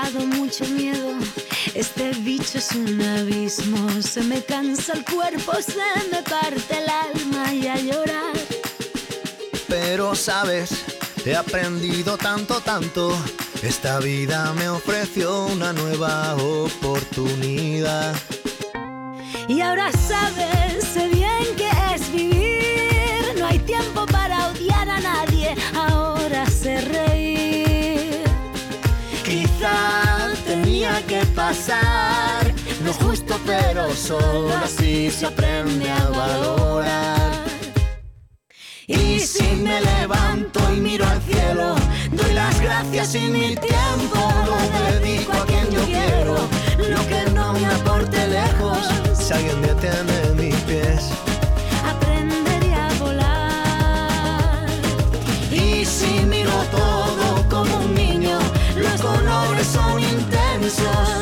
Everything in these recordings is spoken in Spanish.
pasado mucho miedo. Este bicho es un abismo. Se me cansa el cuerpo, se me parte el alma y a llorar. Pero sabes, he aprendido tanto, tanto. Esta vida me ofreció una nueva oportunidad. Y ahora sabes, sé bien que es vivir. No hay tiempo para odiar a nadie. Pasar. No es justo, pero solo así se aprende a valorar. Y si me levanto y miro al cielo, doy las gracias y mi tiempo lo dedico a quien yo quiero. Lo que no me aporte lejos, si alguien detiene intensos. Yo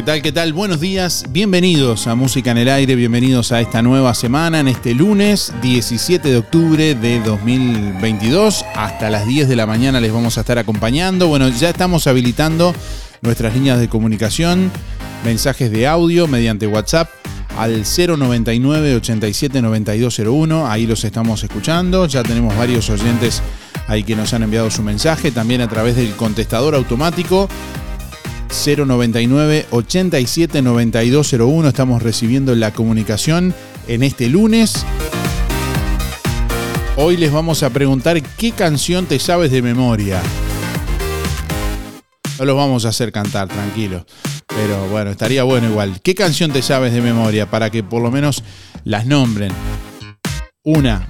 ¿Qué tal? ¿Qué tal? Buenos días, bienvenidos a Música en el Aire, bienvenidos a esta nueva semana, en este lunes 17 de octubre de 2022. Hasta las 10 de la mañana les vamos a estar acompañando. Bueno, ya estamos habilitando nuestras líneas de comunicación, mensajes de audio mediante WhatsApp al 099 87 9201. Ahí los estamos escuchando. Ya tenemos varios oyentes ahí que nos han enviado su mensaje. También a través del contestador automático 099 87 9201. Estamos recibiendo la comunicación en este lunes. Hoy les vamos a preguntar qué canción te sabes de memoria. No los vamos a hacer cantar, tranquilo. Pero bueno, estaría bueno igual. ¿Qué canción te sabes de memoria para que por lo menos las nombren? Una,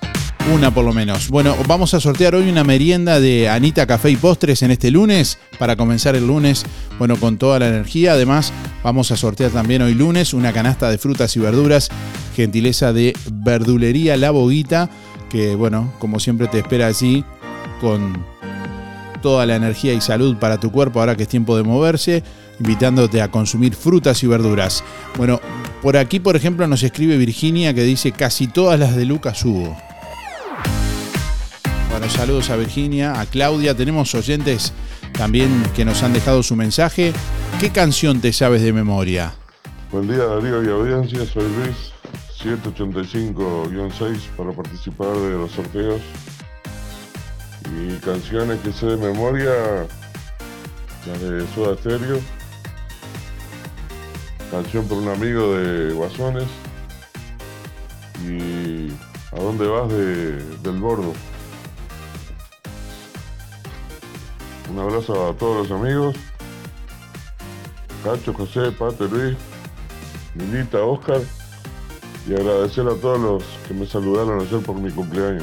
una por lo menos. Bueno, vamos a sortear hoy una merienda de Anita Café y Postres en este lunes, para comenzar el lunes, bueno, con toda la energía. Además, vamos a sortear también hoy lunes una canasta de frutas y verduras, gentileza de Verdulería La Boguita, que bueno, como siempre te espera así, con toda la energía y salud para tu cuerpo ahora que es tiempo de moverse, invitándote a consumir frutas y verduras. Bueno, por aquí, por ejemplo, nos escribe Virginia que dice casi todas las de Lucas Hugo. Bueno, saludos a Virginia, a Claudia. Tenemos oyentes también que nos han dejado su mensaje. ¿Qué canción te sabes de memoria? Buen día Darío y audiencia, soy Luis, 785-6 para participar de los sorteos. Y canciones que sé de memoria, las de Soda Stereo, canción por un amigo de Guasones y ¿A dónde vas de, del bordo? Un abrazo a todos los amigos. Cacho, José, Pato, Luis, Milita, Oscar. Y agradecer a todos los que me saludaron ayer por mi cumpleaños.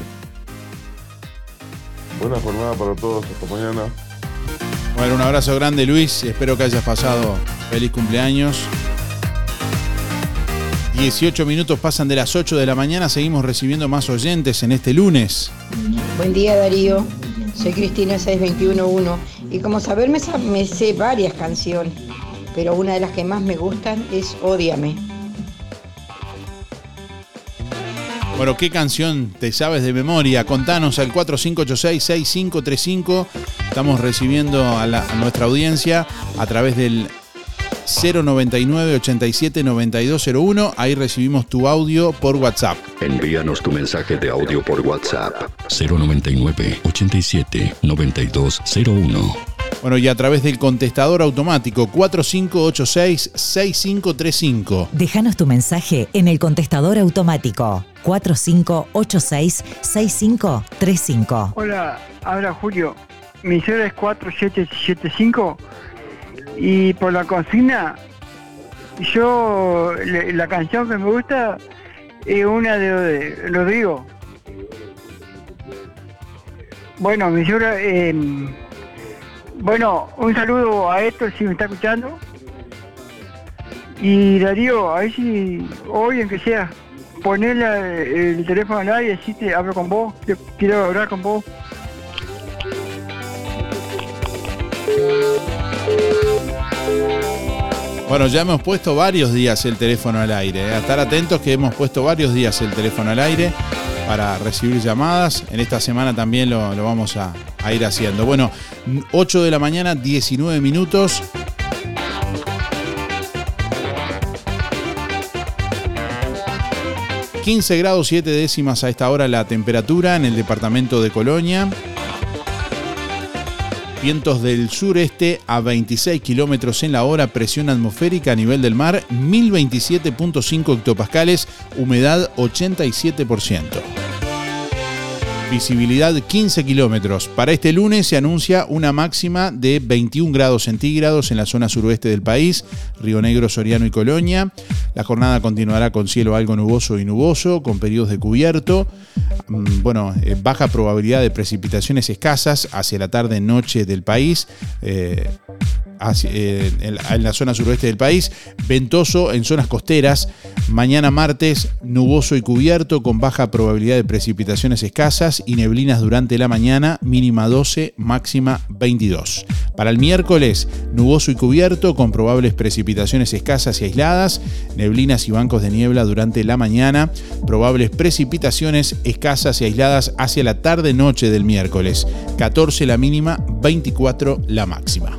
Buena jornada para todos, hasta mañana. Bueno, un abrazo grande Luis, espero que hayas pasado feliz cumpleaños. 18 minutos pasan de las 8 de la mañana, seguimos recibiendo más oyentes en este lunes. Buen día Darío, soy Cristina 6211 y como saber me, me sé varias canciones, pero una de las que más me gustan es Ódiame. Bueno, ¿qué canción te sabes de memoria? Contanos al 4586-6535. Estamos recibiendo a nuestra audiencia a través del 099-87-9201. Ahí recibimos tu audio por WhatsApp. Envíanos tu mensaje de audio por WhatsApp. 099 87 9201. Bueno, y a través del contestador automático 4586-6535. Déjanos tu mensaje en el contestador automático 4586-6535. Hola, habla Julio. Mi cero es 4775 y por la consigna, yo la canción que me gusta es una de, de Rodrigo. Bueno, mi cero, eh, bueno, un saludo a esto si me está escuchando. Y Darío, a ver si hoy en que sea, ponerle el teléfono al aire así te hablo con vos. Yo quiero hablar con vos. Bueno, ya hemos puesto varios días el teléfono al aire. ¿eh? A estar atentos que hemos puesto varios días el teléfono al aire para recibir llamadas. En esta semana también lo, vamos a, a ir haciendo. Bueno, 8 de la mañana, 19 minutos. ...15 grados 7 décimas a esta hora la temperatura en el departamento de Colonia. Vientos del sureste a 26 kilómetros en la hora, presión atmosférica a nivel del mar 1027.5 hectopascales, humedad 87%. Visibilidad 15 kilómetros. Para este lunes se anuncia una máxima de 21 grados centígrados en la zona suroeste del país, Río Negro, Soriano y Colonia. La jornada continuará con cielo algo nuboso y nuboso, con periodos de cubierto. Mm, Bueno, eh, baja probabilidad de precipitaciones escasas hacia la tarde-noche del país. eh, en, en la zona suroeste del país, ventoso en zonas costeras, mañana martes nuboso y cubierto con baja probabilidad de precipitaciones escasas y neblinas durante la mañana, mínima 12, máxima 22. Para el miércoles, nuboso y cubierto con probables precipitaciones escasas y aisladas, neblinas y bancos de niebla durante la mañana, probables precipitaciones escasas y aisladas hacia la tarde-noche del miércoles, 14 la mínima, 24 la máxima.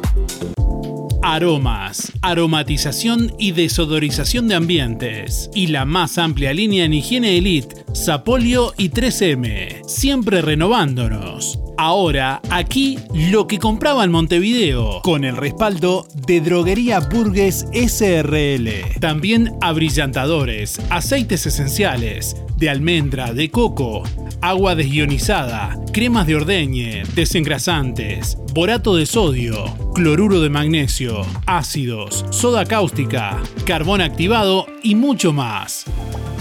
Aromas, aromatización y desodorización de ambientes. Y la más amplia línea en higiene elite, Sapolio y 3M. Siempre renovándonos. Ahora, aquí lo que compraba en Montevideo, con el respaldo de Droguería Burgues SRL. También abrillantadores, aceites esenciales, de almendra, de coco, agua desionizada, cremas de ordeñe, desengrasantes, borato de sodio, cloruro de magnesio, ácidos, soda cáustica, carbón activado y mucho más.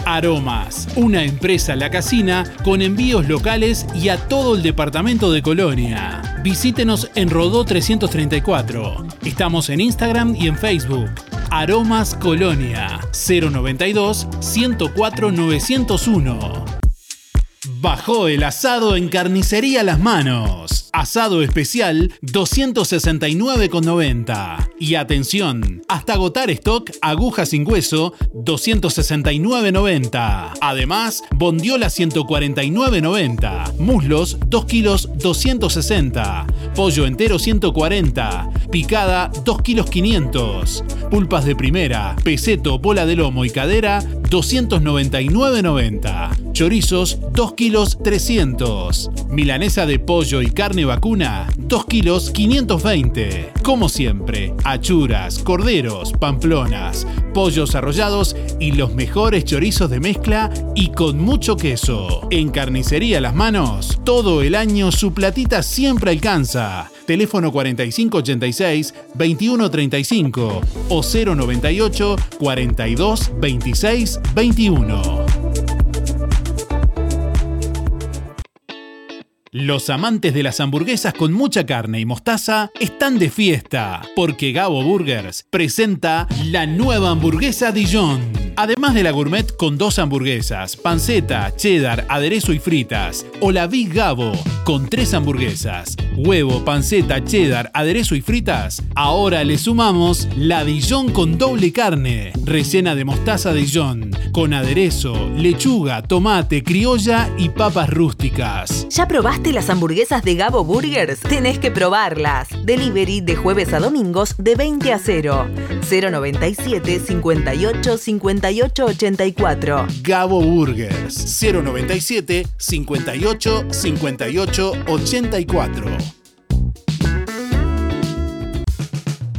Aromas, una empresa La Casina con envíos locales y a todo el departamento de Colonia. Visítenos en Rodó 334. Estamos en Instagram y en Facebook. Aromas Colonia 092 104 901. Bajó el asado en carnicería Las Manos. Asado especial 269,90. Y atención, hasta agotar stock aguja sin hueso 269,90. Además, bondiola 149,90. Muslos 2 kilos 260. Pollo entero 140. Picada 2 kilos 500. Pulpas de primera, peseto, bola de lomo y cadera 299,90. Chorizos 2 kilos 300. Milanesa de pollo y carne vacuna 2 kilos 520. Como siempre, achuras, corderos, pamplonas, pollos arrollados y los mejores chorizos de mezcla y con mucho queso. En Carnicería Las Manos, todo el año su platita siempre alcanza. Teléfono 4586 2135 o 098 42 26 21. Los amantes de las hamburguesas con mucha carne y mostaza están de fiesta, porque Gabo Burgers presenta la nueva hamburguesa Dijon. Además de la gourmet con dos hamburguesas, panceta, cheddar, aderezo y fritas, o la Big Gabo con tres hamburguesas, huevo, panceta, cheddar, aderezo y fritas, ahora le sumamos la Dijon con doble carne, rellena de mostaza Dijon, con aderezo, lechuga, tomate, criolla y papas rústicas. ¿Ya probaste las hamburguesas de Gabo Burgers? Tenés que probarlas. Delivery de jueves a domingos de 20 a 0. 097 58 58 84. Gabo Burgers 097 58 58 84.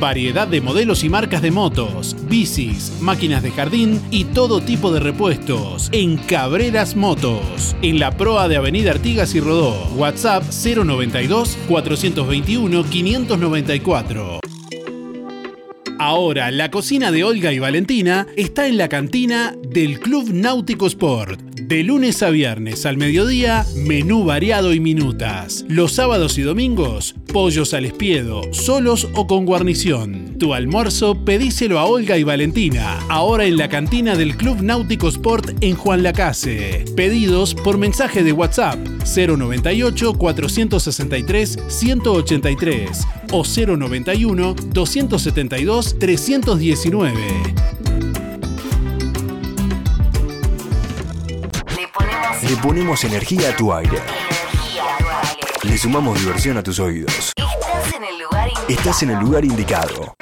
Variedad de modelos y marcas de motos, bicis, máquinas de jardín y todo tipo de repuestos en Cabreras Motos. En la proa de Avenida Artigas y Rodó. WhatsApp 092 421 594. Ahora, la cocina de Olga y Valentina está en la cantina del Club Náutico Sport. De lunes a viernes al mediodía, menú variado y minutas. Los sábados y domingos, pollos al espiedo, solos o con guarnición. Tu almuerzo pedíselo a Olga y Valentina, ahora en la cantina del Club Náutico Sport en Juan Lacase. Pedidos por mensaje de WhatsApp 098 463 183 o 091 272 319. Le ponemos energía a tu aire. Le sumamos diversión a tus oídos. Estás en el lugar Estás en el lugar indicado.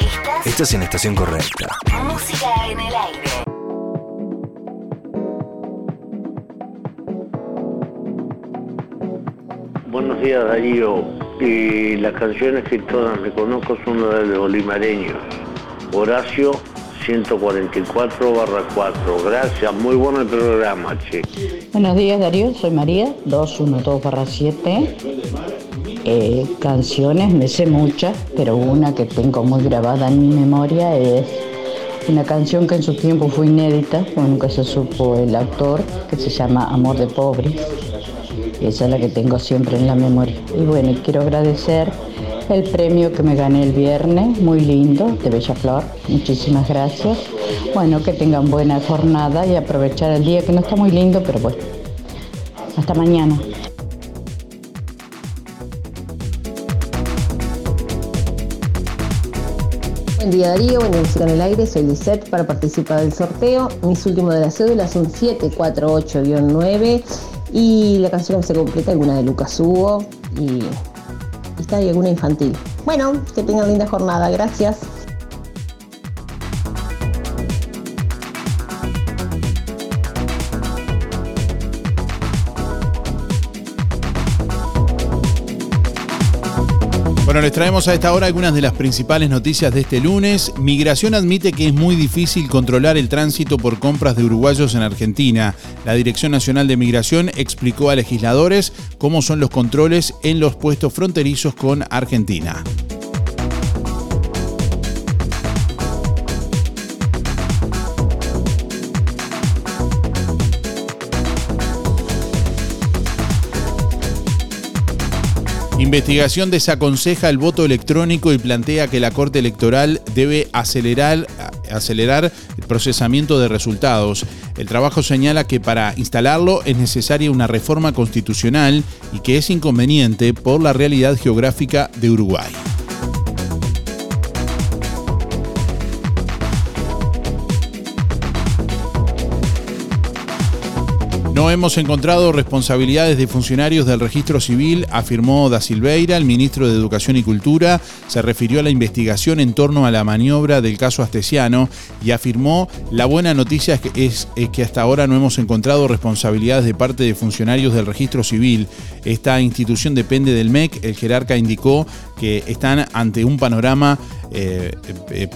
Estás en la estación correcta. Música en el aire. Buenos días Darío. Y las canciones que todas reconozco son las de Olimareño. Horacio 144 barra 4. Gracias, muy bueno el programa, che. Buenos días Darío, soy María, 212 barra 7. Eh, canciones, me sé muchas, pero una que tengo muy grabada en mi memoria es una canción que en su tiempo fue inédita, nunca se supo el autor, que se llama Amor de Pobre. Y esa es la que tengo siempre en la memoria. Y bueno, quiero agradecer el premio que me gané el viernes, muy lindo, de Bella Flor. Muchísimas gracias. Bueno, que tengan buena jornada y aprovechar el día que no está muy lindo, pero bueno. Hasta mañana. Buen día Darío, buen día en el Aire, soy Lisette para participar del sorteo. Mis últimos de la cédula son 748-9 y la canción se completa alguna de Lucas Hugo y, y está ahí alguna infantil. Bueno, que tengan linda jornada, gracias. Bueno, les traemos a esta hora algunas de las principales noticias de este lunes. Migración admite que es muy difícil controlar el tránsito por compras de uruguayos en Argentina. La Dirección Nacional de Migración explicó a legisladores cómo son los controles en los puestos fronterizos con Argentina. Investigación desaconseja el voto electrónico y plantea que la Corte Electoral debe acelerar, el procesamiento de resultados. El trabajo señala que para instalarlo es necesaria una reforma constitucional y que es inconveniente por la realidad geográfica de Uruguay. No hemos encontrado responsabilidades de funcionarios del registro civil, afirmó Da Silveira, el ministro de Educación y Cultura, se refirió a la investigación en torno a la maniobra del caso Astesiano y afirmó la buena noticia es que, es, es que hasta ahora no hemos encontrado responsabilidades de parte de funcionarios del registro civil. Esta institución depende del MEC, el jerarca indicó que están ante un panorama eh, eh,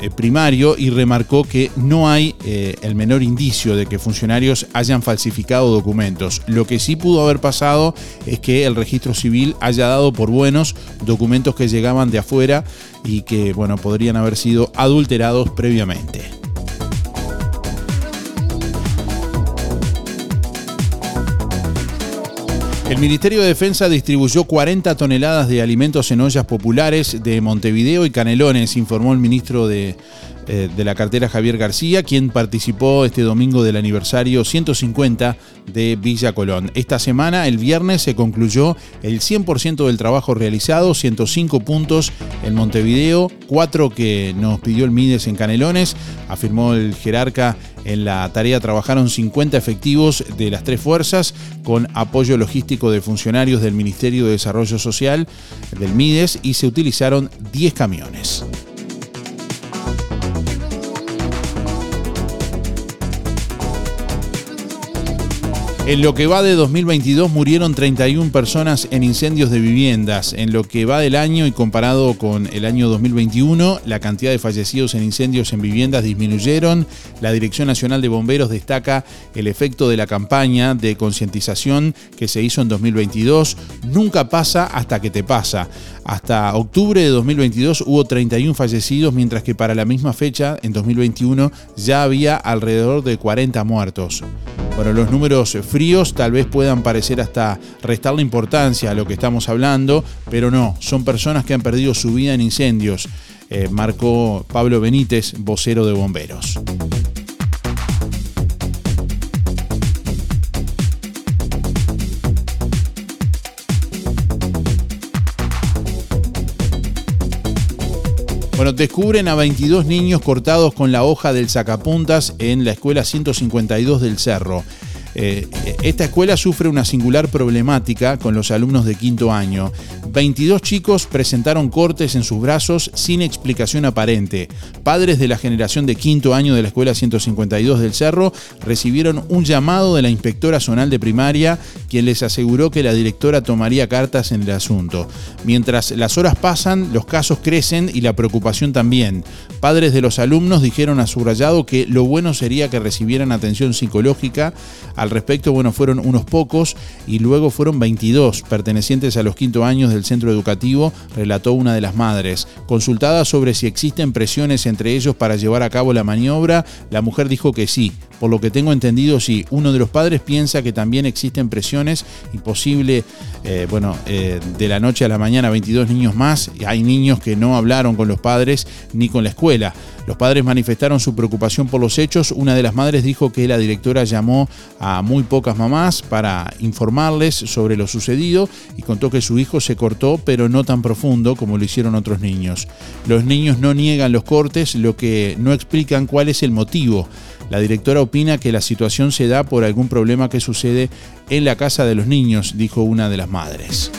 eh, primario y remarcó que no hay el menor indicio de que funcionarios hayan falsificado documentos. Lo que sí pudo haber pasado es que el registro civil haya dado por buenos documentos que llegaban de afuera y que bueno, podrían haber sido adulterados previamente. El Ministerio de Defensa distribuyó 40 toneladas de alimentos en ollas populares de Montevideo y Canelones, informó el ministro de, eh, de la cartera Javier García, quien participó este domingo del aniversario 150 de Villa Colón. Esta semana, el viernes, se concluyó el 100% del trabajo realizado, 105 puntos en Montevideo, 4 que nos pidió el Mides en Canelones, afirmó el jerarca en la tarea trabajaron 50 efectivos de las tres fuerzas con apoyo logístico de funcionarios del Ministerio de Desarrollo Social, del MIDES, y se utilizaron 10 camiones. En lo que va de 2022 murieron 31 personas en incendios de viviendas. En lo que va del año y comparado con el año 2021, la cantidad de fallecidos en incendios en viviendas disminuyeron. La Dirección Nacional de Bomberos destaca el efecto de la campaña de concientización que se hizo en 2022. Nunca pasa hasta que te pasa. Hasta octubre de 2022 hubo 31 fallecidos, mientras que para la misma fecha, en 2021, ya había alrededor de 40 muertos. Bueno, los números fríos tal vez puedan parecer hasta restarle importancia a lo que estamos hablando, pero no, son personas que han perdido su vida en incendios, eh, marcó Pablo Benítez, vocero de bomberos. Bueno, descubren a 22 niños cortados con la hoja del sacapuntas en la escuela 152 del Cerro. Eh, esta escuela sufre una singular problemática con los alumnos de quinto año. 22 chicos presentaron cortes en sus brazos sin explicación aparente. Padres de la generación de quinto año de la escuela 152 del Cerro recibieron un llamado de la inspectora zonal de primaria, quien les aseguró que la directora tomaría cartas en el asunto. Mientras las horas pasan, los casos crecen y la preocupación también. Padres de los alumnos dijeron a subrayado que lo bueno sería que recibieran atención psicológica al respecto, bueno, fueron unos pocos y luego fueron 22 pertenecientes a los quinto años del centro educativo, relató una de las madres. Consultada sobre si existen presiones entre ellos para llevar a cabo la maniobra, la mujer dijo que sí. Por lo que tengo entendido, sí. Uno de los padres piensa que también existen presiones imposible, eh, bueno, eh, de la noche a la mañana 22 niños más. Hay niños que no hablaron con los padres ni con la escuela. Los padres manifestaron su preocupación por los hechos. Una de las madres dijo que la directora llamó a muy pocas mamás para informarles sobre lo sucedido y contó que su hijo se cortó, pero no tan profundo como lo hicieron otros niños. Los niños no niegan los cortes, lo que no explican cuál es el motivo. La directora opina que la situación se da por algún problema que sucede en la casa de los niños, dijo una de las madres.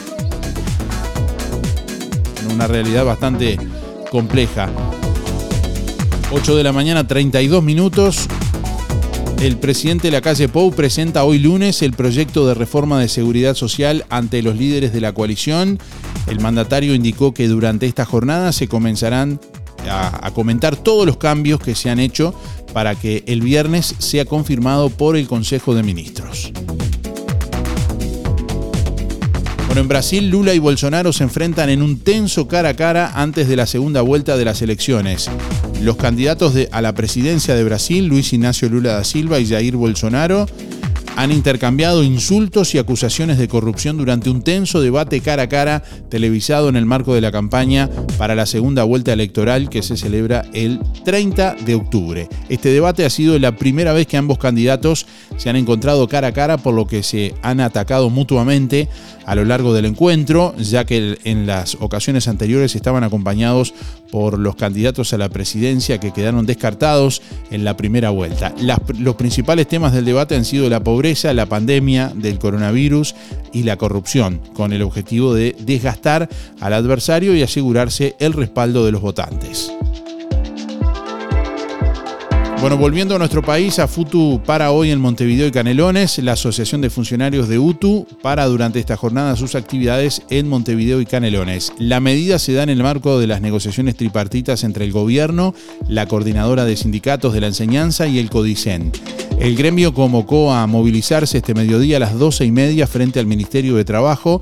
Una realidad bastante compleja. 8 de la mañana, 32 minutos. El presidente de la calle Pou presenta hoy lunes el proyecto de reforma de seguridad social ante los líderes de la coalición. El mandatario indicó que durante esta jornada se comenzarán a, a, comentar todos los cambios que se han hecho para que el viernes sea confirmado por el Consejo de Ministros. Bueno, en Brasil, Lula y Bolsonaro se enfrentan en un tenso cara a cara antes de la segunda vuelta de las elecciones. Los candidatos a la presidencia de Brasil, Luis Ignacio Lula da Silva y Jair Bolsonaro, han intercambiado insultos y acusaciones de corrupción durante un tenso debate cara a cara televisado en el marco de la campaña para la segunda vuelta electoral que se celebra el 30 de octubre. Este debate ha sido la primera vez que ambos candidatos se han encontrado cara a cara por lo que se han atacado mutuamente a lo largo del encuentro, ya que en las ocasiones anteriores estaban acompañados por los candidatos a la presidencia que quedaron descartados en la primera vuelta. los principales temas del debate han sido la pobreza, la pandemia del coronavirus y la corrupción, con el objetivo de desgastar al adversario y asegurarse el respaldo de los votantes. Bueno, volviendo a nuestro país, a FUTU para hoy en Montevideo y Canelones. La Asociación de Funcionarios de UTU para durante esta jornada sus actividades en Montevideo y Canelones. La medida se da en el marco de las negociaciones tripartitas entre el gobierno, la coordinadora de sindicatos de la enseñanza y el CODICEN. El gremio convocó a movilizarse este mediodía a las 12 y media frente al Ministerio de Trabajo.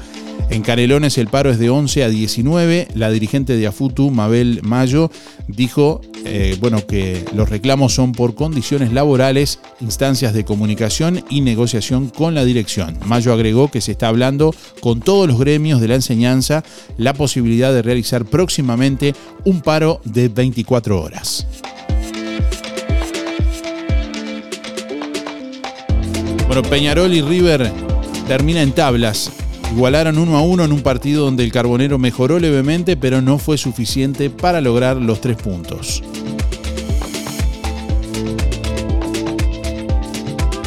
En Canelones el paro es de 11 a 19. La dirigente de AFUTU, Mabel Mayo, dijo eh, bueno, que los reclamos son por condiciones laborales, instancias de comunicación y negociación con la dirección. Mayo agregó que se está hablando con todos los gremios de la enseñanza la posibilidad de realizar próximamente un paro de 24 horas. Bueno, Peñarol y River termina en tablas. Igualaron uno a uno en un partido donde el Carbonero mejoró levemente, pero no fue suficiente para lograr los tres puntos.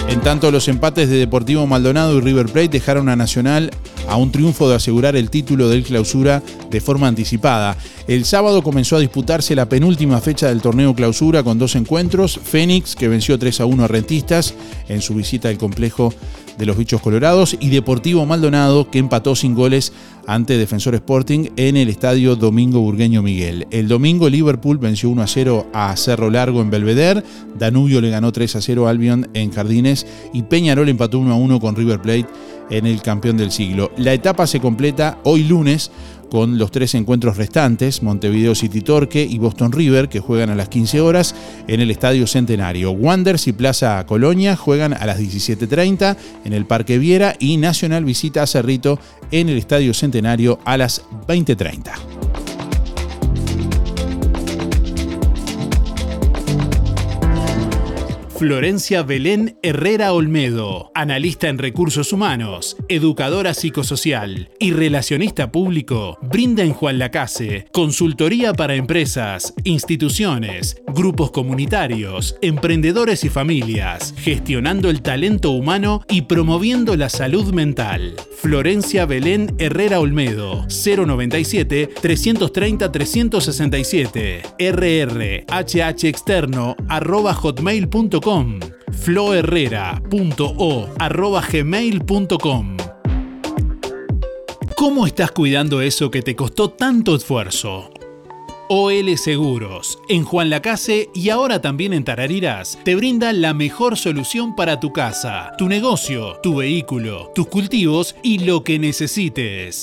En tanto, los empates de Deportivo Maldonado y River Plate dejaron a Nacional a un triunfo de asegurar el título del clausura de forma anticipada. El sábado comenzó a disputarse la penúltima fecha del torneo clausura con dos encuentros. Fénix, que venció 3 a 1 a Rentistas en su visita al complejo de los Bichos Colorados, y Deportivo Maldonado, que empató sin goles ante Defensor Sporting en el estadio Domingo Burgueño Miguel. El domingo Liverpool venció 1 a 0 a Cerro Largo en Belvedere, Danubio le ganó 3 a 0 a Albion en Jardines y Peñarol empató 1 a 1 con River Plate en el campeón del siglo. La etapa se completa hoy lunes con los tres encuentros restantes, Montevideo City Torque y Boston River, que juegan a las 15 horas en el Estadio Centenario. Wanderers y Plaza Colonia juegan a las 17.30 en el Parque Viera y Nacional visita a Cerrito en el Estadio Centenario a las 20.30. Florencia Belén Herrera Olmedo, analista en recursos humanos, educadora psicosocial y relacionista público, brinda en Juan Lacase consultoría para empresas, instituciones, grupos comunitarios, emprendedores y familias, gestionando el talento humano y promoviendo la salud mental. Florencia Belén Herrera Olmedo, 097 330 367, rrhh externo arroba hotmail.com floherrera.o.gmail.com ¿Cómo estás cuidando eso que te costó tanto esfuerzo? OL Seguros, en Juan Lacase y ahora también en Tarariras, te brinda la mejor solución para tu casa, tu negocio, tu vehículo, tus cultivos y lo que necesites.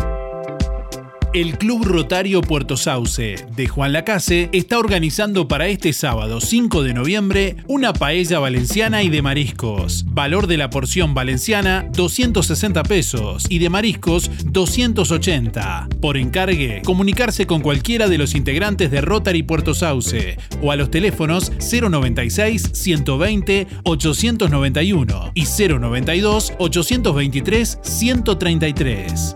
El Club Rotario Puerto Sauce de Juan Lacase está organizando para este sábado 5 de noviembre una paella valenciana y de mariscos. Valor de la porción valenciana 260 pesos y de mariscos 280. Por encargue, comunicarse con cualquiera de los integrantes de Rotary Puerto Sauce o a los teléfonos 096 120 891 y 092 823 133.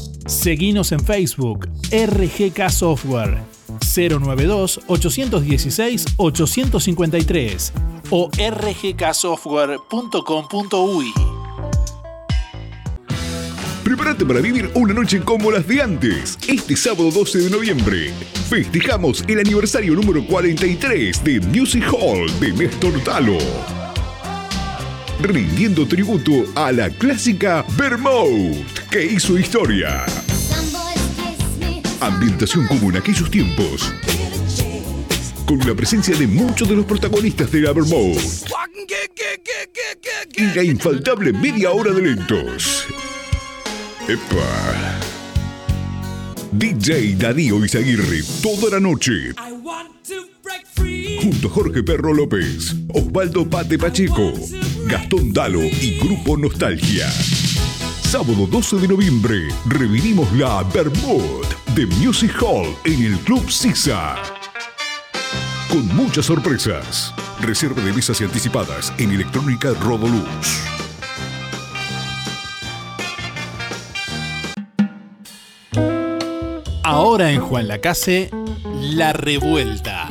Seguinos en Facebook, RGK Software, 092-816-853 o rgksoftware.com.uy. Prepárate para vivir una noche como las de antes. Este sábado 12 de noviembre festejamos el aniversario número 43 de Music Hall de Néstor Talo. Rindiendo tributo a la clásica Vermouth, que hizo historia. Ambientación como en aquellos tiempos. Con la presencia de muchos de los protagonistas de la Vermouth. Y la infaltable media hora de lentos. Epa. DJ Darío Izaguirre toda la noche. Junto a Jorge Perro López, Osvaldo Pate Pacheco, Gastón Dalo y Grupo Nostalgia. Sábado 12 de noviembre, revivimos la Bermud de Music Hall en el Club Sisa. Con muchas sorpresas. Reserva de mesas y anticipadas en Electrónica Rodoluz. Ahora en Juan Lacase, La Revuelta.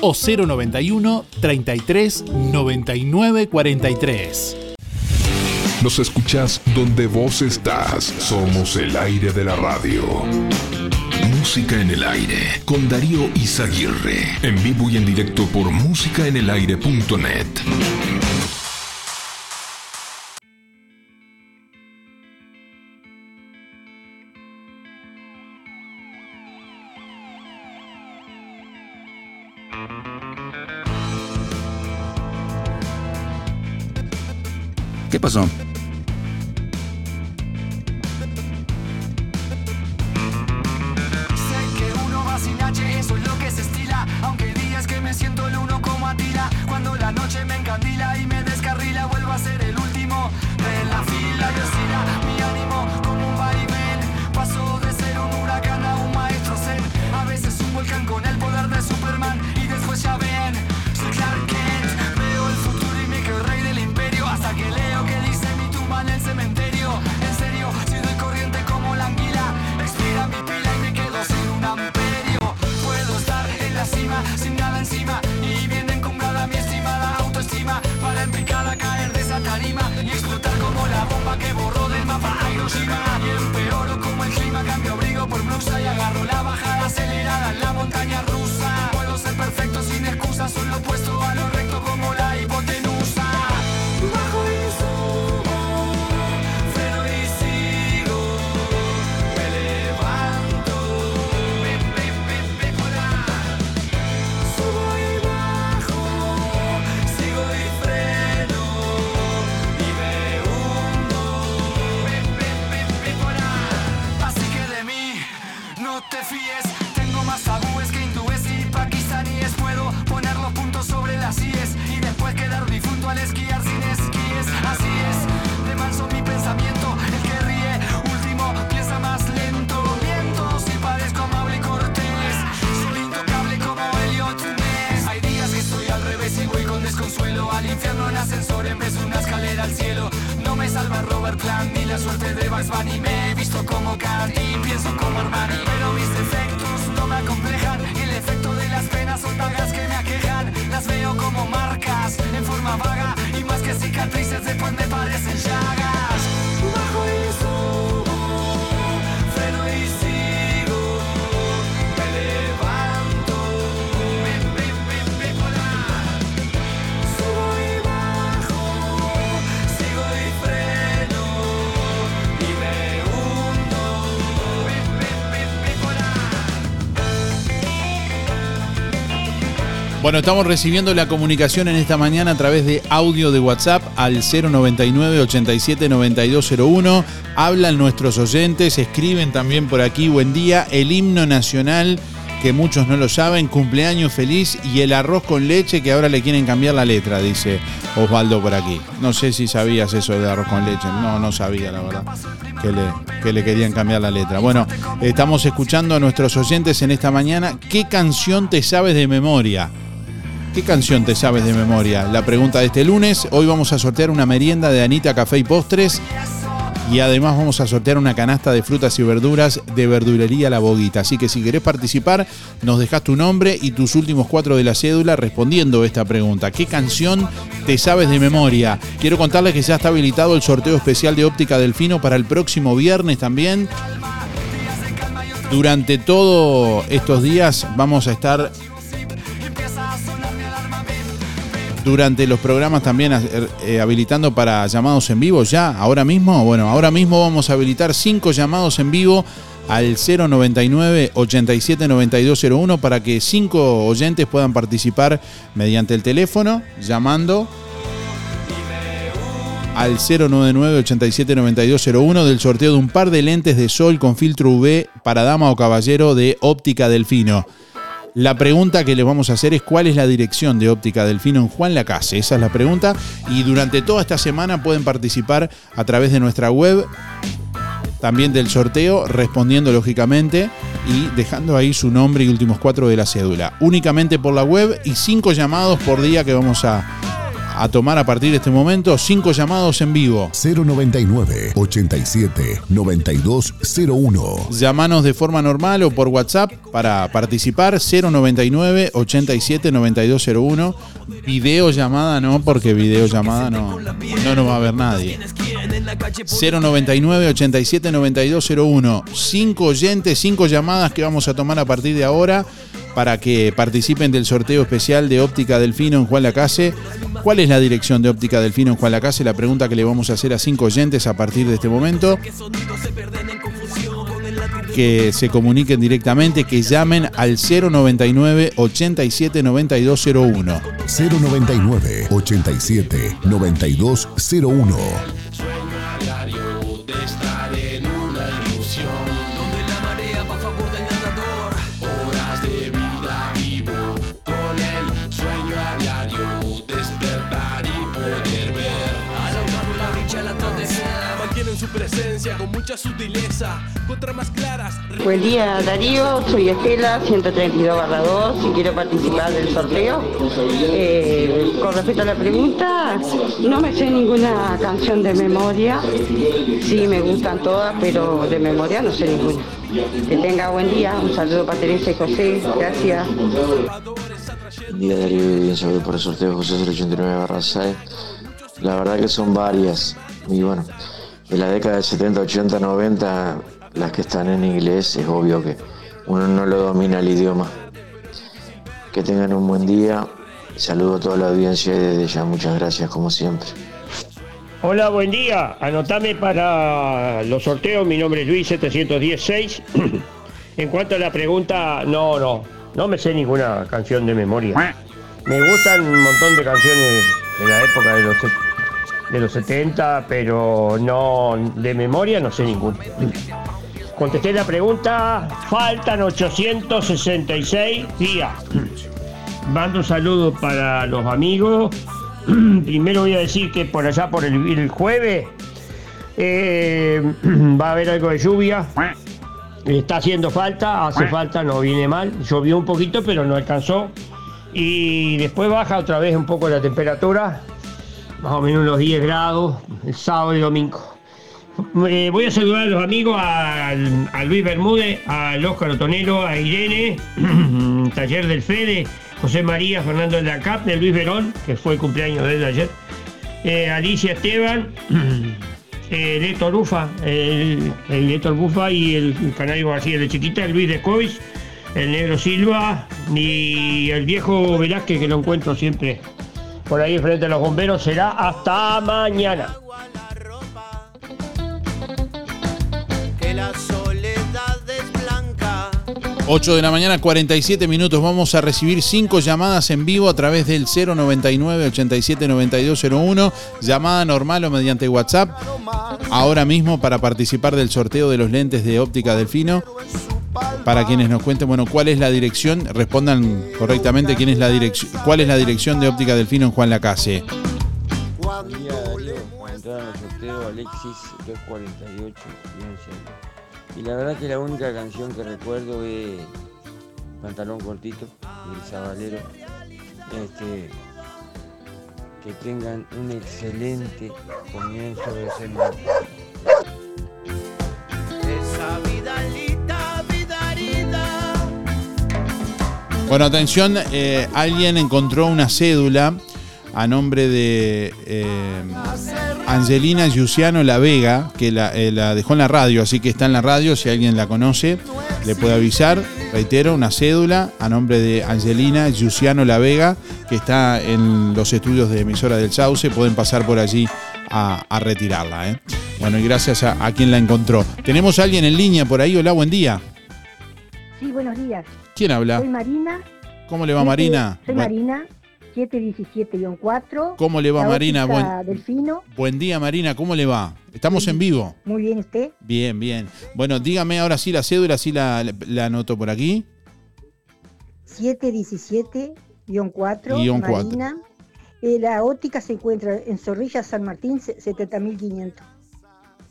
o 091 33 99 43. Nos escuchás donde vos estás. Somos el aire de la radio. Música en el aire con Darío Izaguirre. En vivo y en directo por músicaenelaire.net. ¿Qué sin nada encima. Y bien encumbrada mi estimada autoestima para en picada caer de esa tarima y explotar como la bomba que borró del mapa a Hiroshima. Y empeoro como el clima cambio abrigo por blusa y agarro la bajada acelerada en la montaña ni la suerte de Bugs Bunny. Me he visto como Cat y pienso como Armani. Pero mis defectos no me acomplejan. El efecto de las penas son dagas que me aquejan. Las veo como marcas en forma vaga y más que cicatrices después me parecen llagas. Bueno, estamos recibiendo la comunicación en esta mañana a través de audio de WhatsApp al 099 87 9201. Hablan nuestros oyentes, escriben también por aquí, buen día, el himno nacional, que muchos no lo saben, cumpleaños feliz y el arroz con leche que ahora le quieren cambiar la letra, dice Osvaldo por aquí. No sé si sabías eso de arroz con leche, no, no sabía la verdad. Que le, que le querían cambiar la letra. Bueno, estamos escuchando a nuestros oyentes en esta mañana. ¿Qué canción te sabes de memoria? ¿Qué canción te sabes de memoria? La pregunta de este lunes. Hoy vamos a sortear una merienda de Anita Café y Postres. Y además vamos a sortear una canasta de frutas y verduras de verdulería La Boguita. Así que si querés participar, nos dejas tu nombre y tus últimos cuatro de la cédula respondiendo esta pregunta. ¿Qué canción te sabes de memoria? Quiero contarles que ya está habilitado el sorteo especial de Óptica Delfino para el próximo viernes también. Durante todos estos días vamos a estar durante los programas también eh, habilitando para llamados en vivo ya, ahora mismo. Bueno, ahora mismo vamos a habilitar cinco llamados en vivo al 099 87 9201 para que cinco oyentes puedan participar mediante el teléfono llamando al 099 87 9201 del sorteo de un par de lentes de sol con filtro UV para dama o caballero de Óptica Delfino. La pregunta que les vamos a hacer es cuál es la dirección de Óptica Delfino en Juan Lacase. Esa es la pregunta. Y durante toda esta semana pueden participar a través de nuestra web, también del sorteo, respondiendo lógicamente y dejando ahí su nombre y últimos cuatro de la cédula. Únicamente por la web y cinco llamados por día que vamos a, a tomar a partir de este momento. Cinco llamados en vivo. 099 87 9201. Llamanos de forma normal o por WhatsApp para participar 099 87 9201. Videollamada no, porque videollamada no, no nos va a ver nadie. 099 87 9201. Cinco oyentes, cinco llamadas que vamos a tomar a partir de ahora para que participen del sorteo especial de Óptica Delfino en Juan Lacase. ¿Cuál es la dirección de Óptica Delfino en Juan Lacase? La pregunta que le vamos a hacer a cinco oyentes a partir de este momento. Que se comuniquen directamente, que llamen al 099 87 9201. 099 87 9201. Mucha sutileza contra más claras Buen día Darío, soy Estela, 132 barra 2 y quiero participar del sorteo. Eh, con respecto a la pregunta, no me sé ninguna canción de memoria. Sí, me gustan todas, pero de memoria no sé ninguna. Que tenga buen día, un saludo para Teresa y José, gracias. Buen día Darío y bien saludo por el sorteo José 089 barra 6. La verdad que son varias. Y bueno, de la década del 70, 80, 90, las que están en inglés, es obvio que uno no lo domina el idioma. Que tengan un buen día. Saludo a toda la audiencia y desde ya muchas gracias como siempre. Hola, buen día. Anotame para los sorteos. Mi nombre es Luis 716. en cuanto a la pregunta, no, no. No me sé ninguna canción de memoria. Me gustan un montón de canciones de la época de los, de los 70, pero no de memoria no sé ninguna. Contesté la pregunta, faltan 866 días. Mando un saludo para los amigos. Primero voy a decir que por allá por el, el jueves eh, va a haber algo de lluvia. Está haciendo falta, hace falta, no viene mal. Llovió un poquito, pero no alcanzó. Y después baja otra vez un poco la temperatura, más o menos unos 10 grados, el sábado y domingo. Eh, voy a saludar a los amigos, a, Luis Bermúdez, al Óscar Otonero, a Irene, Taller del Fede, José María, Fernando de la Cap, de Luis Verón, que fue el cumpleaños de él ayer, eh, Alicia Esteban, eh, Héctor Bufa, el, el Héctor Bufa y el Canario García de Chiquita, el Luis Descovis, el Negro Silva y el viejo Velázquez que lo encuentro siempre por ahí frente a los bomberos. Será hasta mañana. Que la soledad es blanca. 8 de la mañana, 47 minutos. Vamos a recibir cinco llamadas en vivo a través del 099 87 9201. Llamada normal o mediante WhatsApp. Ahora mismo para participar del sorteo de los lentes de óptica Delfino. Para quienes nos cuenten, bueno, cuál es la dirección, respondan correctamente quién es la dirección, cuál es la dirección de óptica Delfino en Juan Lacase. Buen día, Darío. Entraron al sorteo Alexis 248 y la verdad que la única canción que recuerdo es Pantalón Cortito del Sabalero. Este, que tengan un excelente comienzo de semana. Esa vidalita, Bueno, atención, eh, alguien encontró una cédula a nombre de eh, Angelina Giussiano La Vega, que la, eh, la dejó en la radio, así que está en la radio, si alguien la conoce, le puede avisar. Reitero, una cédula a nombre de Angelina Giussiano La Vega, que está en los estudios de emisora del Sauce, pueden pasar por allí a, retirarla. Bueno, y gracias a, a quien la encontró. Tenemos a alguien en línea por ahí, hola, buen día. Sí, buenos días. ¿Quién habla? Soy Marina. ¿Cómo le va Marina? Soy Marina, 717-4. ¿Cómo le va, Marina? Buen- Delfino. Buen día, Marina, ¿cómo le va? Estamos en vivo. Muy bien, ¿usted? Bien, bien. Bueno, dígame ahora sí la cédula, sí la, la anoto por aquí. 717-4. Guión cuatro. Marina. Eh, la óptica se encuentra en Zorrilla, San Martín, se- 70.500.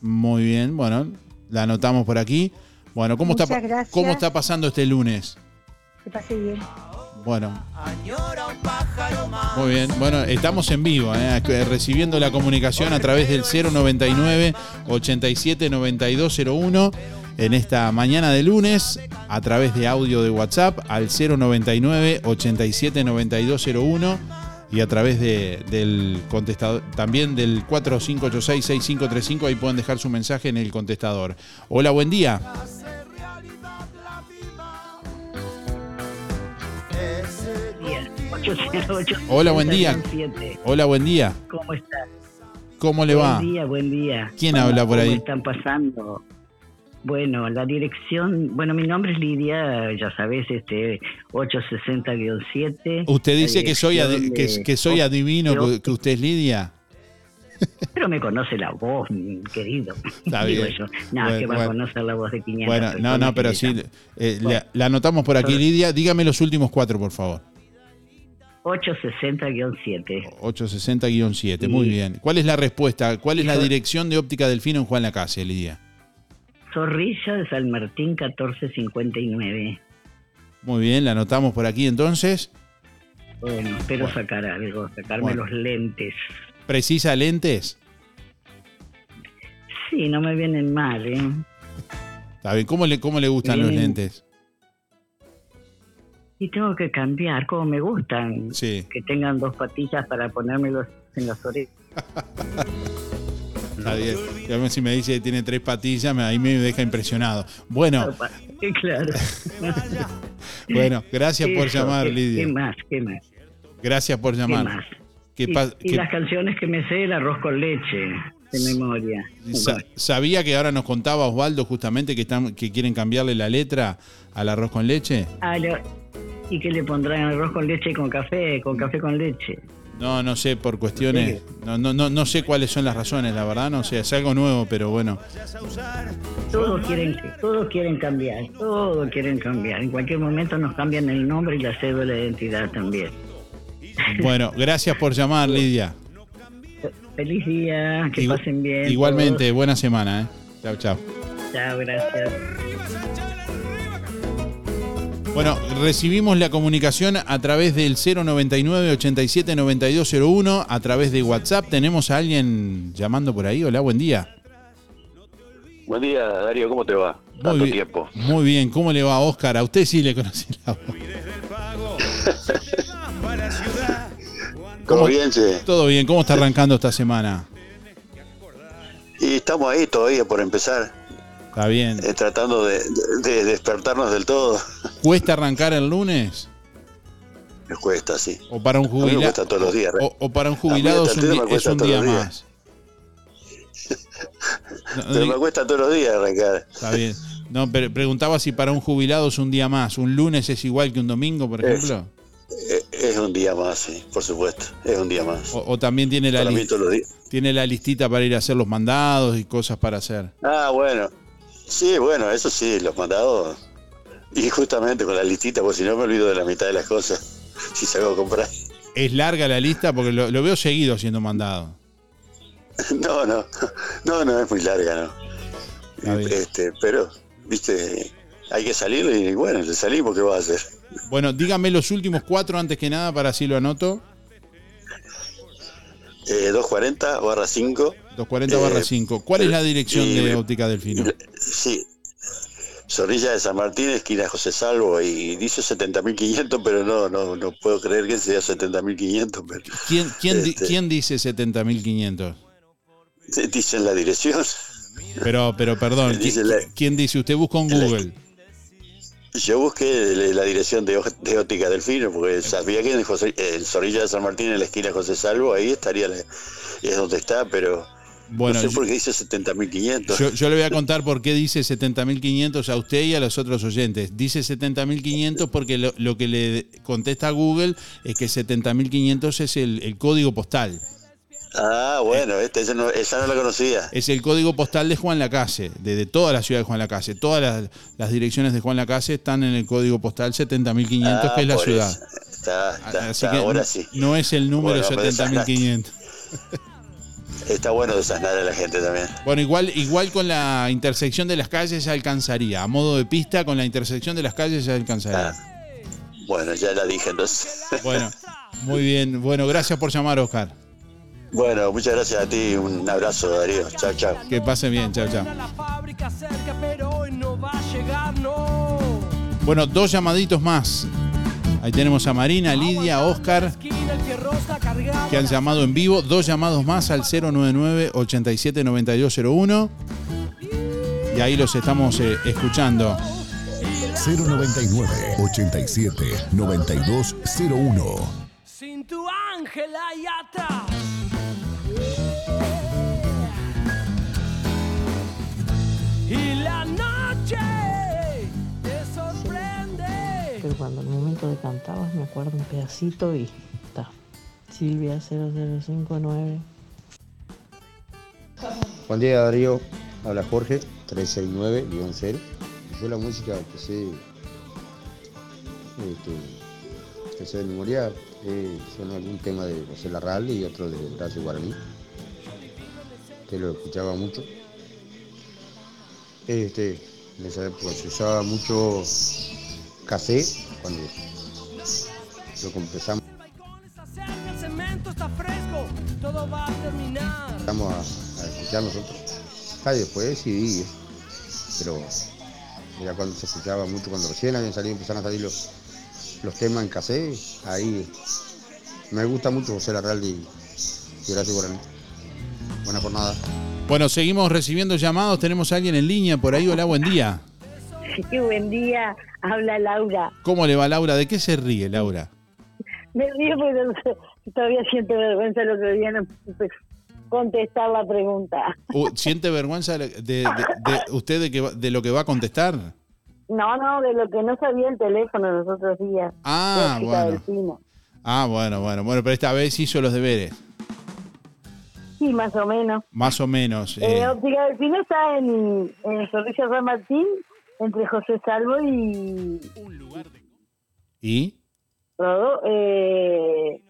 Muy bien, bueno, la anotamos por aquí. Bueno, ¿cómo, está, Muchas gracias. ¿cómo está pasando este lunes? Bueno. Muy bien, bueno, estamos en vivo, ¿eh? Eh, recibiendo la comunicación a través del 099 87 9201 en esta mañana de lunes a través de audio de WhatsApp al 099 87 9201 y a través de- del contestador también del 4586 6535 ahí pueden dejar su mensaje en el contestador. Hola, buen día. Hola, buen día. Hola, buen día. ¿Cómo estás? ¿Cómo le va? Buen día, buen día. ¿Quién ¿Cómo- habla por cómo ahí? están pasando? Bueno, la dirección, bueno, mi nombre es Lidia, ya sabes, este 860-7. Usted dice que soy, que, soy adivino, de- que- usted es Lidia. Pero me conoce la voz, querido. Está Digo bien. yo. No, Bueno, que va bueno. a conocer la voz de 500 Bueno, no, no, pero sí, eh, Bueno. la, la anotamos por aquí, Lidia. Dígame los últimos cuatro, por favor. 860-7. 860-7, muy Sí. bien. ¿Cuál es la respuesta? ¿Cuál es la dirección de óptica Delfino en Juan Lacase, Lidia? Zorrilla de San Martín 1459. Muy bien, la anotamos por aquí entonces. Bueno, espero sacar algo, sacarme Bueno. los lentes. ¿Precisa lentes? Sí, no me vienen mal, ¿eh? Está bien. ¿Cómo le, cómo le gustan los lentes? Y tengo que cambiar, como me gustan. Sí. Que tengan dos patillas para ponérmelos en las orejas. Ver si me dice que tiene tres patillas, ahí me deja impresionado. Bueno, Sí, claro. bueno, gracias por llamar, ¿qué- Lidia. ¿Qué más? ¿Qué más? Gracias por llamar. más? ¿Qué Y, pa- y las canciones que me sé, el arroz con leche, de memoria. sa- ¿Sabía que ahora nos contaba Osvaldo justamente que, están, que quieren cambiarle la letra al arroz con leche? Ah, lo- ¿Y qué le pondrán arroz con leche y con café? Con café con leche. No, no sé, por cuestiones. No, no, no, no sé cuáles son las razones, la verdad, no sé, es algo nuevo, pero bueno. Todos quieren, todos quieren cambiar, todos quieren cambiar. En cualquier momento nos cambian el nombre y la cédula de identidad también. Bueno, gracias por llamar, Lidia. Feliz día, que pasen bien. Igualmente, buena semana, ¿eh? Chao, chao. Chao, gracias. Bueno, recibimos la comunicación a través del 099 87 9201, a través de WhatsApp. Tenemos a alguien llamando por ahí. Hola, buen día. Buen día, Darío, ¿cómo te va? Tanto bien. tiempo. Muy bien, ¿cómo le va a Oscar? A usted sí le conocí la voz. ¿Cómo bien? Todo bien, ¿cómo está arrancando esta semana? Y estamos ahí todavía por empezar, Está bien. eh, tratando de, de- de despertarnos del todo. ¿Cuesta arrancar el lunes? Me cuesta, sí. ¿O para un jubilado? cuesta todos los días. O, o para un jubilado es un, es día más. No, Pero me cuesta todos los días arrancar. Está bien. No, pero preguntaba si para un jubilado es un día más. ¿Un lunes es igual que un domingo, por ejemplo? Eh, Es un día más, sí, por supuesto. Es un día más. O, o también tiene la, tiene la listita para ir a hacer los mandados y cosas para hacer. Ah, bueno. Sí, bueno, eso sí, los mandados. Y justamente con la listita, porque si no me olvido de la mitad de las cosas. Si salgo a comprar. Es larga la lista porque lo, lo veo seguido haciendo mandado. No, no. No, no es muy larga, no. Este, pero, viste, hay que salir y bueno, le salimos, ¿qué va a hacer? Bueno, dígame los últimos cuatro antes que nada para así lo anoto. Eh, 240 barra 5. 240 barra Eh, 5. ¿Cuál es la dirección y- de Óptica Delfino? Sí. Zorrilla de San Martín, esquina José Salvo, y dice 70.500, pero no, no, no puedo creer que sea 70.500, pero ¿Quién, quién, di- Este. quién dice 70.500? se dice la dirección. Pero, pero perdón, ¿qui- Dice la- ¿quién dice? Usted busca en Google. Yo busqué la dirección de, de Óptica Delfino, porque sabía que en José, en Zorrilla de San Martín, en la esquina José Salvo, ahí estaría, la- es donde está, pero Bueno, no sé yo- por qué dice 70.500. Yo, yo le voy a contar por qué dice 70.500 a usted y a los otros oyentes. Dice 70.500 porque lo, lo que le contesta a Google es que 70.500 es el, el código postal. Ah, bueno, este, esa, no, esa no la conocía. Es el código postal de Juan Lacase, de, de toda la ciudad de Juan Lacase. Todas las, las direcciones de Juan Lacase están en el código postal 70.500, Ah, que es la ciudad. Está, está, Así está, que ahora no- sí. no es el número Bueno, me 70.500. Está bueno desasnar a la gente también. Bueno, igual, igual con la intersección de las calles ya alcanzaría. A modo de pista, con la intersección de las calles ya alcanzaría. Bueno, ya la dije entonces. Bueno, muy bien. Bueno, gracias por llamar, Oscar. Bueno, muchas gracias a ti. Un abrazo, Darío. Chao, chao. Que pase bien, chao, chao. Bueno, dos llamaditos más. Ahí tenemos a Marina, Lidia, Oscar, que han llamado en vivo. Dos llamados más al 099 87 9201. Y ahí los estamos eh, escuchando. 099 87 9201. Sin tu ángel ahí atrás. Y la noche. Pero cuando al momento de cantabas me acuerdo un pedacito y está. Silvia 0059. Buen día Darío, habla Jorge, 369-0. Yo la música que sé, este, que sé de memoria eh, son algún tema de José Larralde y otro de Horacio Guaraní, que lo escuchaba mucho. Este, en esa época se usaba mucho cassette, cuando lo empezamos va a a, escuchar nosotros. Ah, después sí, pero era cuando se escuchaba mucho, cuando recién habían salido, empezaron a salir los, los temas en cassette, ahí me gusta mucho José Larralde y, y Horacio Guaraní. Buena jornada. Bueno, seguimos recibiendo llamados. Tenemos a alguien en línea por ahí. Hola, buen día. Sí, buen día. Habla Laura. ¿Cómo le va, Laura? ¿De qué se ríe, Laura? Me río porque todavía siento vergüenza lo que día no pude contestar la pregunta. ¿Siente vergüenza de, de- de- de usted de, que, de lo que va a contestar? No, no, de lo que no sabía el teléfono los otros días. Ah, bueno. Ah, bueno, bueno. Bueno, pero esta vez hizo los deberes. Sí, más o menos. Más o menos. Eh, eh. Óptica está en, en Zorrilla San Martín, entre José Salvo y ¿Y? Rodo. Eh,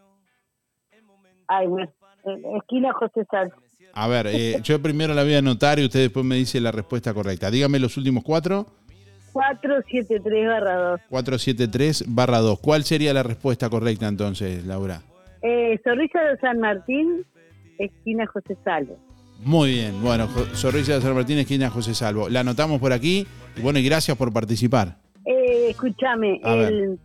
ay, bueno, en esquina José Salvo. A ver, eh, yo primero la voy a anotar y usted después me dice la respuesta correcta. Dígame los últimos cuatro. 473 barra 2. 473 barra 2. ¿Cuál sería la respuesta correcta entonces, Laura? Eh, Zorrilla de San Martín, esquina José Salvo. Muy bien. Bueno, Zorrilla de San Martín, esquina José Salvo. La anotamos por aquí. Y bueno, y gracias por participar. Eh, escúchame, el,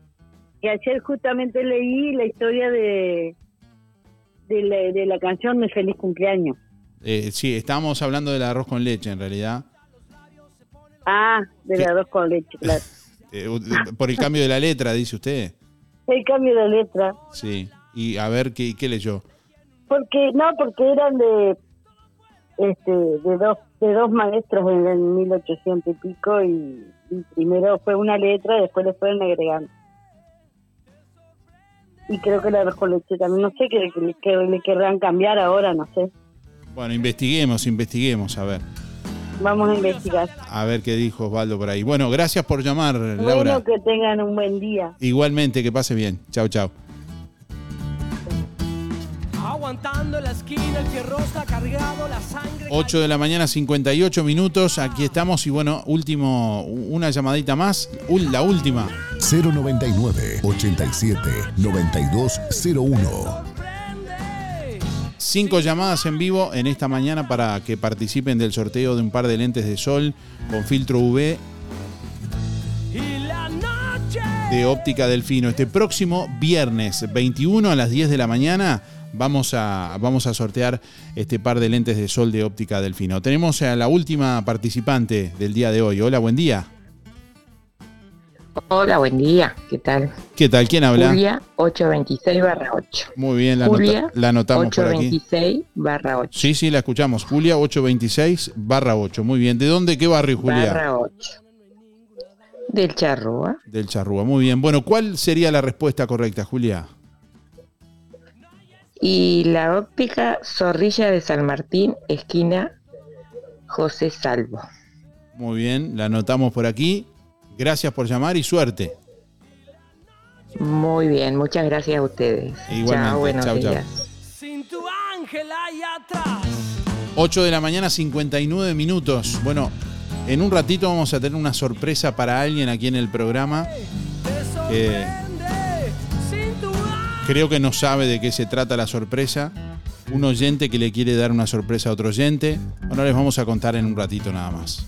que ayer justamente leí la historia de, de, la, de la canción de Feliz Cumpleaños. Eh, sí, estábamos hablando del arroz con leche en realidad. Ah, de la arroz con leche, claro. Eh, por el cambio de la letra, dice usted. El cambio de letra. Sí. Y a ver qué, qué leyó. Porque, no, porque eran de este de dos de dos maestros en el 1800 y pico y, y primero fue una letra y después le fueron agregando. Y creo que con leche también, no sé qué que, que le querrán cambiar ahora, no sé. Bueno, investiguemos, investiguemos, a ver. Vamos a investigar. A ver qué dijo Osvaldo por ahí. Bueno, gracias por llamar, Laura. Bueno, que tengan un buen día. Igualmente, que pase bien. Chau, chau. Aguantando la esquina, el fierro está cargado, la sangre. 8 de la mañana, 58 minutos. Aquí estamos y bueno, último, una llamadita más. La última. 099 87 9201. Cinco llamadas en vivo en esta mañana para que participen del sorteo de un par de lentes de sol con filtro UV de óptica Delfino. Este próximo viernes 21 a las 10 de la mañana vamos a, vamos a sortear este par de lentes de sol de óptica Delfino. Tenemos a la última participante del día de hoy. Hola, buen día. Hola, buen día. ¿Qué tal? ¿Qué tal? ¿Quién habla? Julia 826 barra 8. Muy bien, la, anota- Julia la anotamos por aquí. 826 barra 8. Sí, sí, la escuchamos. Julia 826 barra 8. Muy bien. ¿De dónde? ¿Qué barrio, Julia? Barra 8. Del Charrúa. Del Charrúa. Muy bien. Bueno, ¿cuál sería la respuesta correcta, Julia? Y la óptica Zorrilla de San Martín, esquina José Salvo. Muy bien, la anotamos por aquí. Gracias por llamar y suerte. Muy bien, muchas gracias a ustedes. Igualmente. Chao, buenos Chau, chau. días. Sin tu ángel ahí atrás. 8 de la mañana, 59 minutos. Bueno, en un ratito vamos a tener una sorpresa para alguien aquí en el programa. que creo que no sabe de qué se trata la sorpresa. Un oyente que le quiere dar una sorpresa a otro oyente. Bueno, les vamos a contar en un ratito nada más.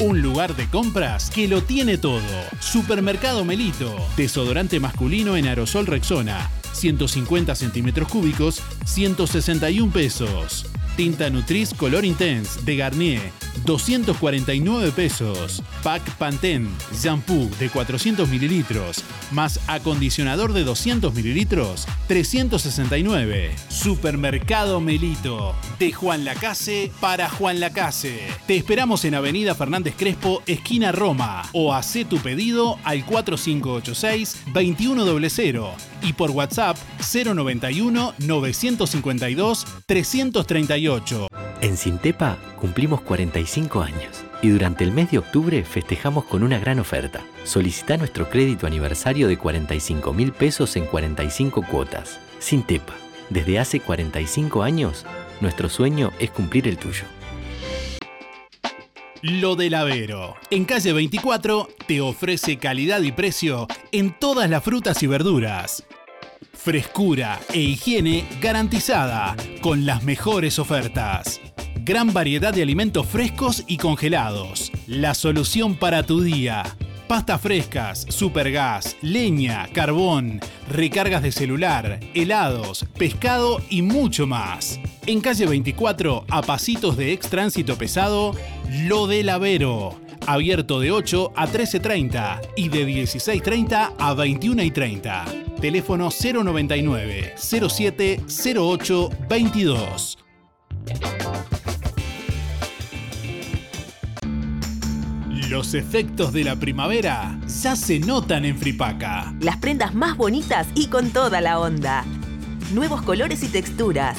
Un lugar de compras que lo tiene todo. Supermercado Melito. Desodorante masculino en aerosol Rexona. 150 centímetros cúbicos, 161 pesos. Tinta Nutris Color Intense de Garnier, 249 pesos. Pack Pantene, shampoo de 400 mililitros, más acondicionador de 200 mililitros, 369. Supermercado Melito, de Juan Lacase para Juan Lacase. Te esperamos en Avenida Fernández Crespo, esquina Roma, o haz tu pedido al 4586-2100 y por WhatsApp 091 952 338. En Sintepa cumplimos 45 años y durante el mes de octubre festejamos con una gran oferta. Solicita nuestro crédito aniversario de 45 mil pesos en 45 cuotas. Sintepa, desde hace 45 años, nuestro sueño es cumplir el tuyo. Lo del Avero. En calle 24 te ofrece calidad y precio en todas las frutas y verduras. Frescura e higiene garantizada con las mejores ofertas. Gran variedad de alimentos frescos y congelados. La solución para tu día. pastas frescas, supergas, leña, carbón, recargas de celular, helados, pescado y mucho más. En calle 24, a pasitos de ex tránsito pesado, Lo del Avero. Abierto de 8 a 13.30 y de 16.30 a 21.30. Teléfono 099 07 08 22. Los efectos de la primavera ya se notan en Fripaca. Las prendas más bonitas y con toda la onda. Nuevos colores y texturas.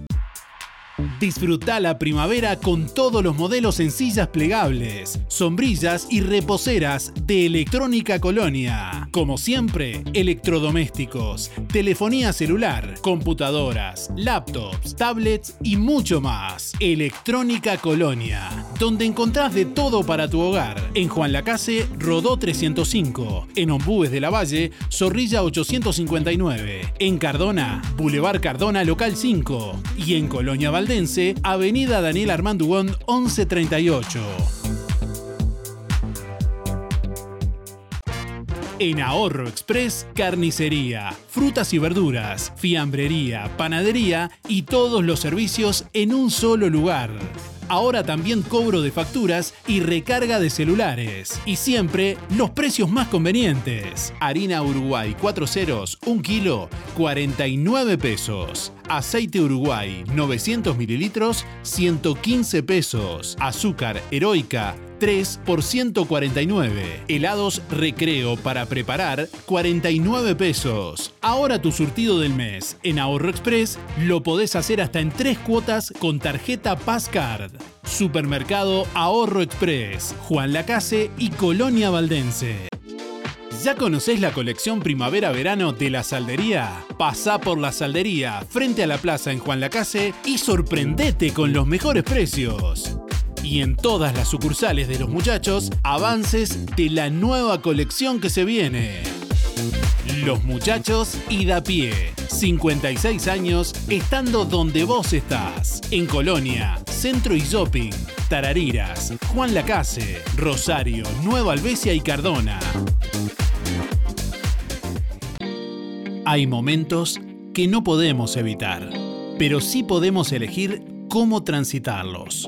Disfruta la primavera con todos los modelos en sillas plegables, sombrillas y reposeras de Electrónica Colonia. Como siempre, electrodomésticos, telefonía celular, computadoras, laptops, tablets y mucho más. Electrónica Colonia, donde encontrás de todo para tu hogar. En Juan Lacase, Rodó 305. En Ombúes de la Valle, Zorrilla 859. En Cardona, Boulevard Cardona Local 5. Y en Colonia Avenida Daniel Armandugón 1138. En Ahorro Express, carnicería, frutas y verduras, fiambrería, panadería y todos los servicios en un solo lugar. Ahora también cobro de facturas y recarga de celulares. Y siempre los precios más convenientes. Harina Uruguay 4 ceros, 1 kilo, 49 pesos. Aceite Uruguay 900 mililitros, 115 pesos. Azúcar Heroica 3 por 149. Helados Recreo para preparar 49 pesos. Ahora tu surtido del mes en Ahorro Express lo podés hacer hasta en tres cuotas con tarjeta Passcard. Supermercado Ahorro Express, Juan Lacase y Colonia Valdense. ¿Ya conocés la colección primavera-verano de la Saldería? Pasá por la Saldería frente a la plaza en Juan Lacase y sorprendete con los mejores precios. Y en todas las sucursales de los muchachos, avances de la nueva colección que se viene. Los muchachos y da pie. 56 años estando donde vos estás. En Colonia, Centro y Shopping, Tarariras, Juan Lacase, Rosario, Nueva Albesia y Cardona. Hay momentos que no podemos evitar, pero sí podemos elegir cómo transitarlos.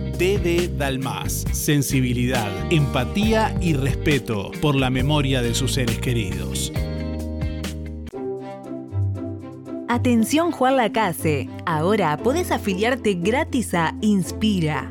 DD Dalmas. Sensibilidad, empatía y respeto por la memoria de sus seres queridos. Atención Juan Lacase. Ahora podés afiliarte gratis a Inspira.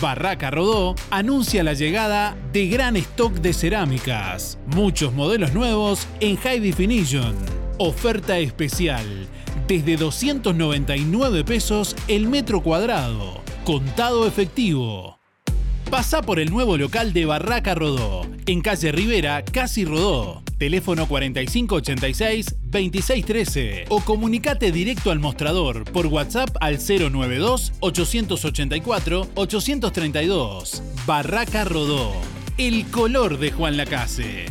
Barraca Rodó anuncia la llegada de gran stock de cerámicas. Muchos modelos nuevos en High Definition. Oferta especial. Desde 299 pesos el metro cuadrado. Contado efectivo. Pasa por el nuevo local de Barraca Rodó, en calle Rivera, Casi Rodó. Teléfono 4586-2613 o comunicate directo al mostrador por WhatsApp al 092-884-832. Barraca Rodó, el color de Juan Lacase.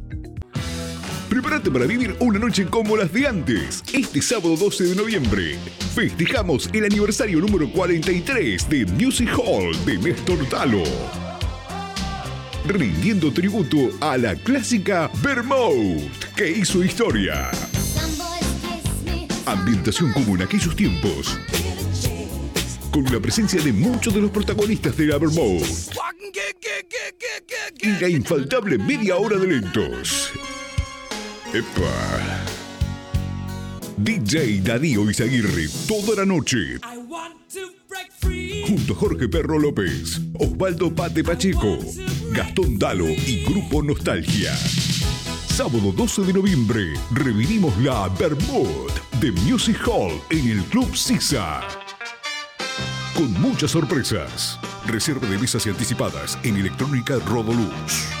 Prepárate para vivir una noche como las de antes. Este sábado 12 de noviembre festejamos el aniversario número 43 de Music Hall de Néstor Talo. Rindiendo tributo a la clásica Vermouth, que hizo historia. Ambientación como en aquellos tiempos. Con la presencia de muchos de los protagonistas de la Vermouth. Y la infaltable media hora de lentos. Epa. DJ Darío Izaguirre, toda la noche. Junto a Jorge Perro López, Osvaldo Pate Pacheco, Gastón Dalo y Grupo Nostalgia. Sábado 12 de noviembre, revivimos la Bermud de Music Hall en el Club Sisa. Con muchas sorpresas. Reserva de mesas y anticipadas en Electrónica Rodoluz.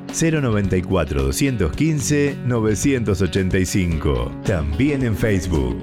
094 215 985. También en Facebook.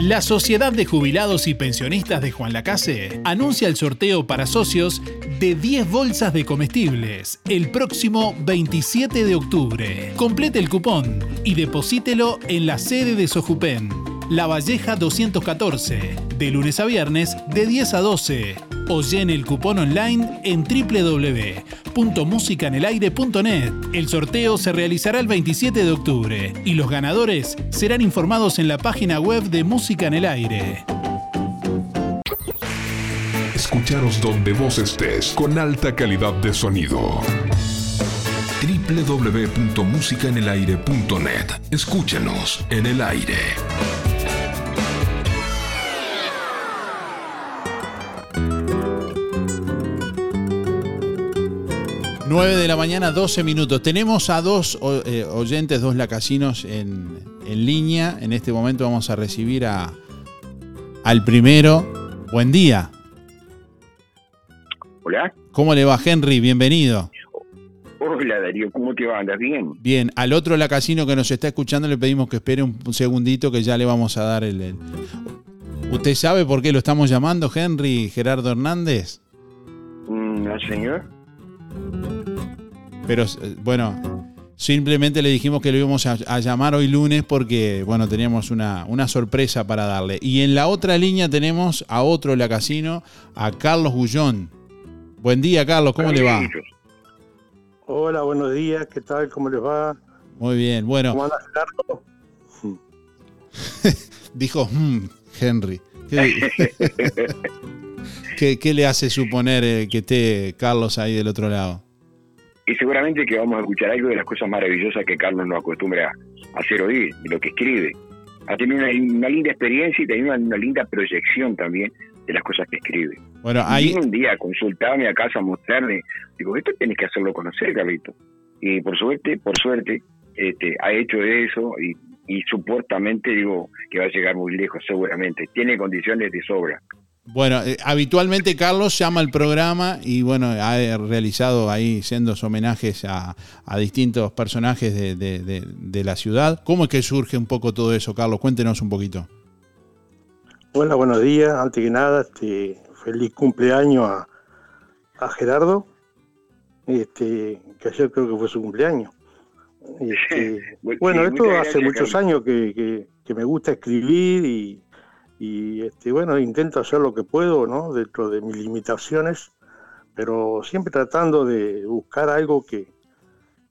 La Sociedad de Jubilados y Pensionistas de Juan Lacase anuncia el sorteo para socios de 10 bolsas de comestibles el próximo 27 de octubre. Complete el cupón y deposítelo en la sede de Sojupen, La Valleja 214, de lunes a viernes de 10 a 12 o llene el cupón online en www.musicanelaire.net. El sorteo se realizará el 27 de octubre y los ganadores serán informados en la página web de Música en el Aire. Escucharos donde vos estés con alta calidad de sonido. www.musicanelaire.net. Escúchenos en el aire. 9 de la mañana, 12 minutos. Tenemos a dos eh, oyentes, dos lacasinos en, en línea. En este momento vamos a recibir a, al primero. Buen día. Hola. ¿Cómo le va, Henry? Bienvenido. Hola Darío, ¿cómo te va? ¿Andas bien? Bien, al otro lacasino que nos está escuchando le pedimos que espere un, un segundito que ya le vamos a dar el, el- ¿Usted sabe por qué lo estamos llamando, Henry Gerardo Hernández? Mm, ¿No, señor? Pero eh, bueno, simplemente le dijimos que lo íbamos a, a llamar hoy lunes porque, bueno, teníamos una, una sorpresa para darle. Y en la otra línea tenemos a otro lacasino, a Carlos Gullón. Buen día, Carlos, ¿cómo le va? Hola, buenos días, ¿qué tal? ¿Cómo les va? Muy bien, bueno. ¿Cómo anda Gerardo? Dijo, "Mm, Henry. ¿Qué, qué- qué le hace suponer eh, que esté Carlos ahí del otro lado? Y seguramente que vamos a escuchar algo de las cosas maravillosas que Carlos nos acostumbra a hacer oír, de lo que escribe. Ha tenido una, una linda experiencia y también una, una linda proyección también de las cosas que escribe. Bueno, ahí, un día consultarme a casa, mostrarme, digo, esto tenés que hacerlo conocer, Carlito. Y por suerte, por suerte, este, ha hecho eso y, y supuestamente digo que va a llegar muy lejos, seguramente. Tiene condiciones de sobra. Bueno, eh, habitualmente Carlos llama al programa y bueno, ha eh, realizado ahí sendos homenajes a, a distintos personajes de, de- de- de la ciudad. ¿Cómo es que surge un poco todo eso, Carlos? Cuéntenos un poquito. Hola, buenos días. Antes que nada, este, feliz cumpleaños a, a Gerardo, este, que ayer creo que fue su cumpleaños. Este, bueno, sí, esto hace gracias, muchos Carlos. años que, que- que me gusta escribir y, y, este, bueno, intento hacer lo que puedo, ¿no? Dentro de mis limitaciones, pero siempre tratando de buscar algo que,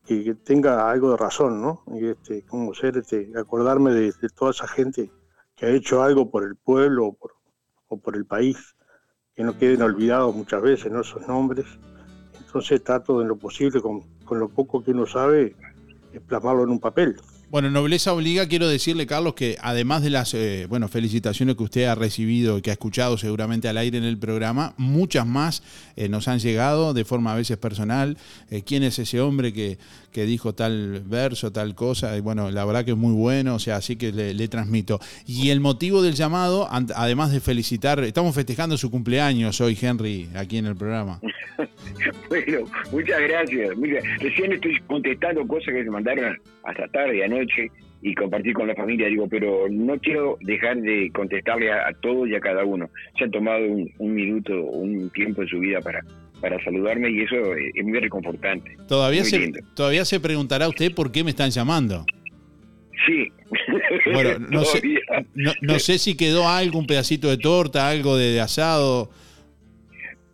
que, que tenga algo de razón, ¿no? Y este, como ser, este, acordarme de, de toda esa gente que ha hecho algo por el pueblo o por, o por el país, que no queden olvidados muchas veces, ¿no? Esos nombres. Entonces trato en lo posible, con, con lo poco que uno sabe, plasmarlo en un papel. Bueno, Nobleza Obliga, quiero decirle, Carlos, que además de las eh, bueno, felicitaciones que usted ha recibido y que ha escuchado seguramente al aire en el programa, muchas más eh, nos han llegado de forma a veces personal. Eh, ¿Quién es ese hombre que, que dijo tal verso, tal cosa? Y bueno, la verdad que es muy bueno, o sea, así que le, transmito. Y el motivo del llamado, además de felicitar, estamos festejando su cumpleaños hoy, Henry, aquí en el programa. Bueno, muchas gracias. muchas- Recién estoy contestando cosas que me mandaron hasta tarde, anoche, y compartir con la familia. Digo, pero no quiero dejar de contestarle a, a todos y a cada uno. Se han tomado un, un minuto, un tiempo en su vida para, para saludarme y eso es muy reconfortante. Todavía Muy se, lindo. todavía se preguntará usted por qué me están llamando. Sí. Bueno, no sé, no, no sé si quedó algo, un pedacito de torta, algo de, de asado.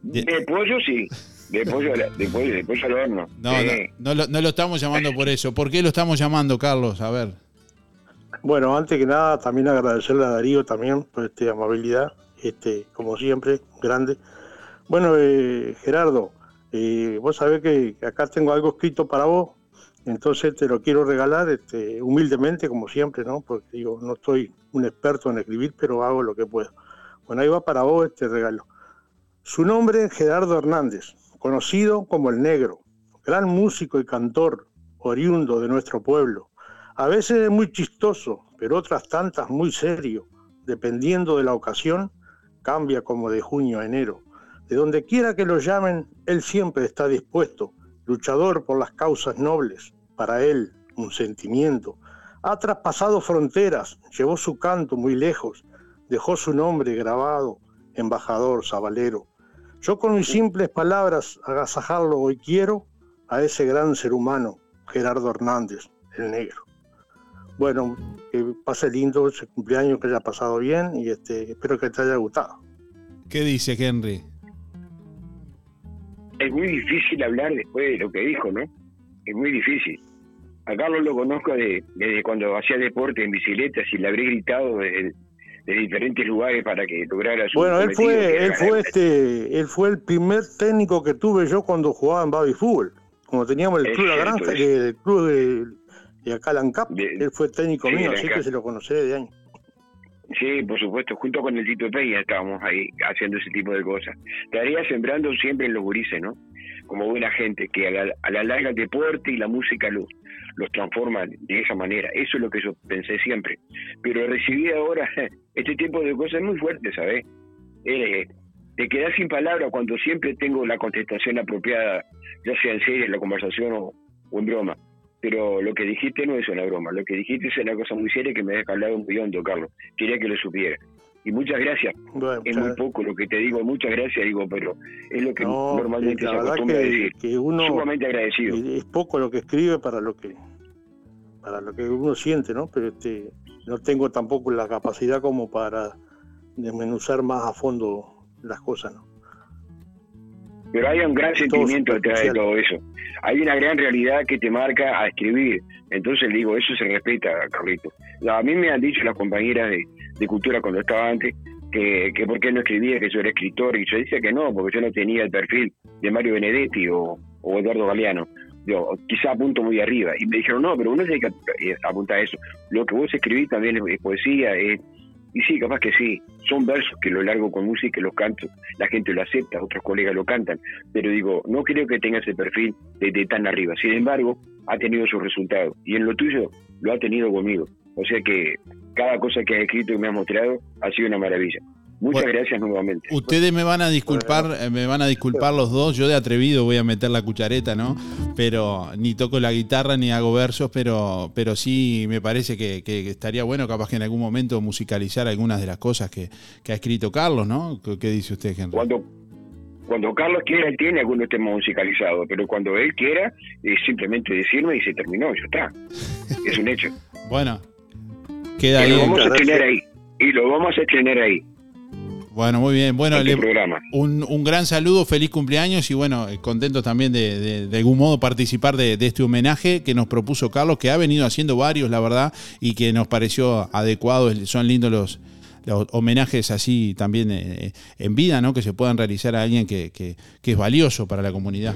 De pollo sí. De pollo, de pollo, de pollo al horno. No, Sí. no, no lo, no lo estamos llamando por eso. ¿Por qué lo estamos llamando, Carlos? A ver. Bueno, antes que nada, también agradecerle a Darío también por esta amabilidad, este, como siempre, grande. Bueno, eh, Gerardo, Eh, vos sabés que acá tengo algo escrito para vos, entonces te lo quiero regalar este, humildemente, como siempre, ¿no? Porque digo, no estoy un experto en escribir, pero hago lo que puedo. Bueno, ahí va para vos este regalo. Su nombre es Gerardo Hernández, conocido como el Negro, gran músico y cantor, oriundo de nuestro pueblo. A veces es muy chistoso, pero otras tantas muy serio. Dependiendo de la ocasión, cambia como de junio a enero. De donde quiera que lo llamen, él siempre está dispuesto, luchador por las causas nobles. Para él, un sentimiento. Ha traspasado fronteras, llevó su canto muy lejos, dejó su nombre grabado, embajador sabalero. Yo con mis simples palabras agasajarlo hoy quiero a ese gran ser humano, Gerardo Hernández, el negro. Bueno, que pase lindo ese cumpleaños, que haya pasado bien y este, espero que te haya gustado. ¿Qué dice Henry? Es muy difícil hablar después de lo que dijo, ¿no? Es muy difícil. A Carlos lo conozco de- desde cuando hacía deporte en bicicletas y le habré gritado de, de diferentes lugares para que lograra su Bueno, él fue, él fue este, él fue el primer técnico que tuve yo cuando jugaba en Baby Fútbol. Cuando teníamos el Es club La cierto Granja, eso. el club de, de acá Lancap, él fue técnico mío, así que se lo conoceré de años. Sí, por supuesto, junto con el Tito Peña estábamos ahí haciendo ese tipo de cosas. Estaría sembrando siempre en los gurises, ¿no? Como buena gente, que a la, a la larga el deporte y la música los, los transforman de esa manera. Eso es lo que yo pensé siempre. Pero recibí ahora este tipo de cosas muy fuertes, ¿sabes? Eh, te quedas sin palabras cuando siempre tengo la contestación apropiada, ya sea en serio, en la conversación o, o en broma. Pero lo que dijiste no es una broma, lo que dijiste es una cosa muy seria que me deja hablado muy hondo, Carlos. Quería que lo supiera. Y muchas gracias. es muy poco lo que te digo, muchas gracias, digo, pero es lo que No, normalmente la se acostumbra a decir. que uno Sumamente agradecido. es poco lo que escribe para lo que para lo que uno siente, ¿no? Pero este no tengo tampoco la capacidad como para desmenuzar más a fondo las cosas, ¿no? Pero hay un gran sentimiento detrás de todo eso. Hay una gran realidad que te marca a escribir. Entonces digo, eso se respeta, Carlito. A mí me han dicho las compañeras de, de cultura cuando estaba antes que, que por qué no escribía, que yo era escritor. Y yo decía que no, porque yo no tenía el perfil de Mario Benedetti o, Eduardo Galeano. Yo, quizá apunto muy arriba. Y me dijeron, no, pero uno tiene que eh, apuntar a eso. Lo que vos escribís también es, es poesía, es, y sí, capaz que sí. Son versos que lo largo con música los canto. La gente lo acepta, otros colegas lo cantan. Pero digo, no creo que tenga ese perfil de, de tan arriba. Sin embargo, ha tenido sus resultados. Y en lo tuyo lo ha tenido conmigo. O sea que cada cosa que has escrito y me has mostrado ha sido una maravilla. Muchas gracias nuevamente. Ustedes me van a disculpar, eh, me van a disculpar los dos. Yo de atrevido voy a meter la cuchareta, ¿no? Pero ni toco la guitarra ni hago versos, pero, pero sí me parece que, que estaría bueno capaz que en algún momento musicalizar algunas de las cosas que, que ha escrito Carlos, ¿no? ¿Qué, qué dice usted, Henry? Cuando cuando Carlos quiera, él tiene algunos temas musicalizados, pero cuando él quiera, es simplemente decirme y se terminó, ya está. Es un hecho. Bueno, queda y lo ahí. vamos a tener ahí. Y lo vamos a tener ahí. Bueno, muy bien. Bueno, Este le- programa. un, un gran saludo, feliz cumpleaños y bueno, eh, contentos también de, de- de algún modo participar de, de este homenaje que nos propuso Carlos, que ha venido haciendo varios, la verdad, y que nos pareció adecuado. Son lindos los, los homenajes así también eh, en vida, ¿no? Que se puedan realizar a alguien que, que- que es valioso para la comunidad.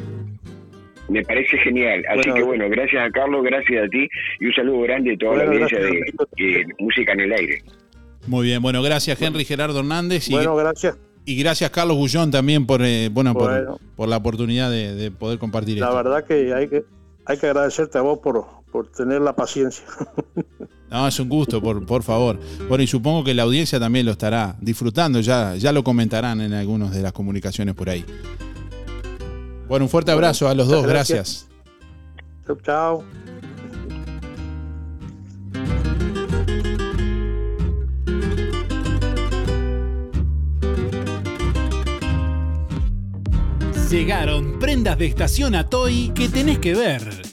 Me parece genial. Así Bueno. que bueno, gracias a Carlos, gracias a ti y un saludo grande a toda Bueno, la audiencia de, Música en el Aire. Muy bien, bueno, gracias Henry Gerardo Hernández. Y, Bueno, gracias. Y gracias Carlos Bullón también por, eh, bueno, por- Bueno. por, la oportunidad de, de poder compartir La esto. verdad que hay que hay que agradecerte a vos por, por tener la paciencia. No, es un gusto, por, por favor. Bueno, y supongo que la audiencia también lo estará disfrutando, ya, ya lo comentarán en algunas de las comunicaciones por ahí. Bueno, un fuerte abrazo a los dos, gracias. Chau, chao. Llegaron prendas de estación a Toy que tenés que ver.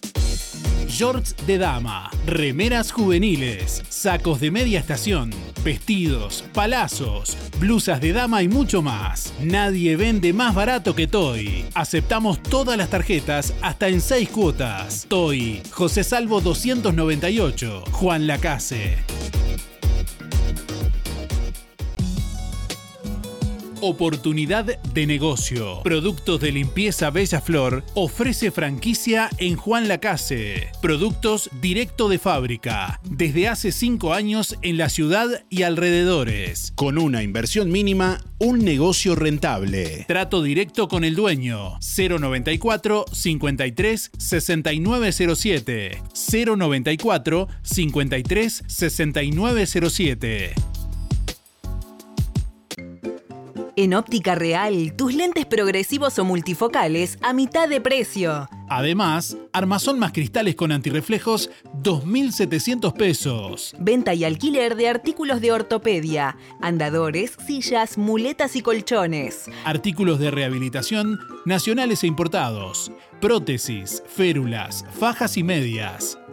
Shorts de dama, remeras juveniles, sacos de media estación, vestidos, palazos, blusas de dama y mucho más. Nadie vende más barato que Toy. Aceptamos todas las tarjetas hasta en 6 cuotas. Toy, José Salvo 298, Juan Lacase. Oportunidad de negocio. Productos de limpieza Bella Flor ofrece franquicia en Juan Lacase. Productos directo de fábrica. Desde hace 5 años en la ciudad y alrededores. Con una inversión mínima, un negocio rentable. Trato directo con el dueño. 094 53 6907. 094 53 6907. En Óptica Real, tus lentes progresivos o multifocales a mitad de precio. Además, armazón más cristales con antirreflejos, 2.700 pesos. Venta y alquiler de artículos de ortopedia, andadores, sillas, muletas y colchones. Artículos de rehabilitación nacionales e importados. Prótesis, férulas, fajas y medias.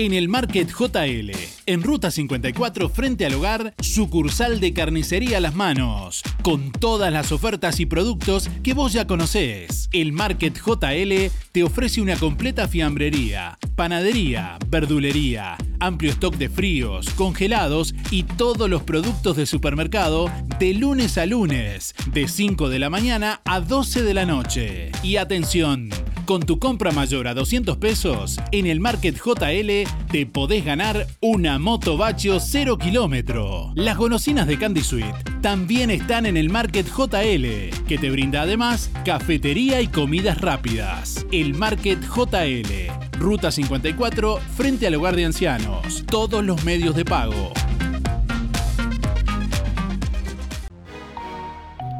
En el Market JL, en Ruta 54 frente al hogar, sucursal de carnicería Las Manos, con todas las ofertas y productos que vos ya conocés. El Market JL te ofrece una completa fiambrería, panadería, verdulería, amplio stock de fríos, congelados y todos los productos de supermercado de lunes a lunes, de 5 de la mañana a 12 de la noche. Y atención, con tu compra mayor a 200 pesos, en el Market JL te podés ganar una moto Bachio 0 kilómetro. Las golosinas de Candy Sweet también están en el Market JL, que te brinda además cafetería y comidas rápidas. El Market JL, Ruta 54, frente al hogar de ancianos. Todos los medios de pago.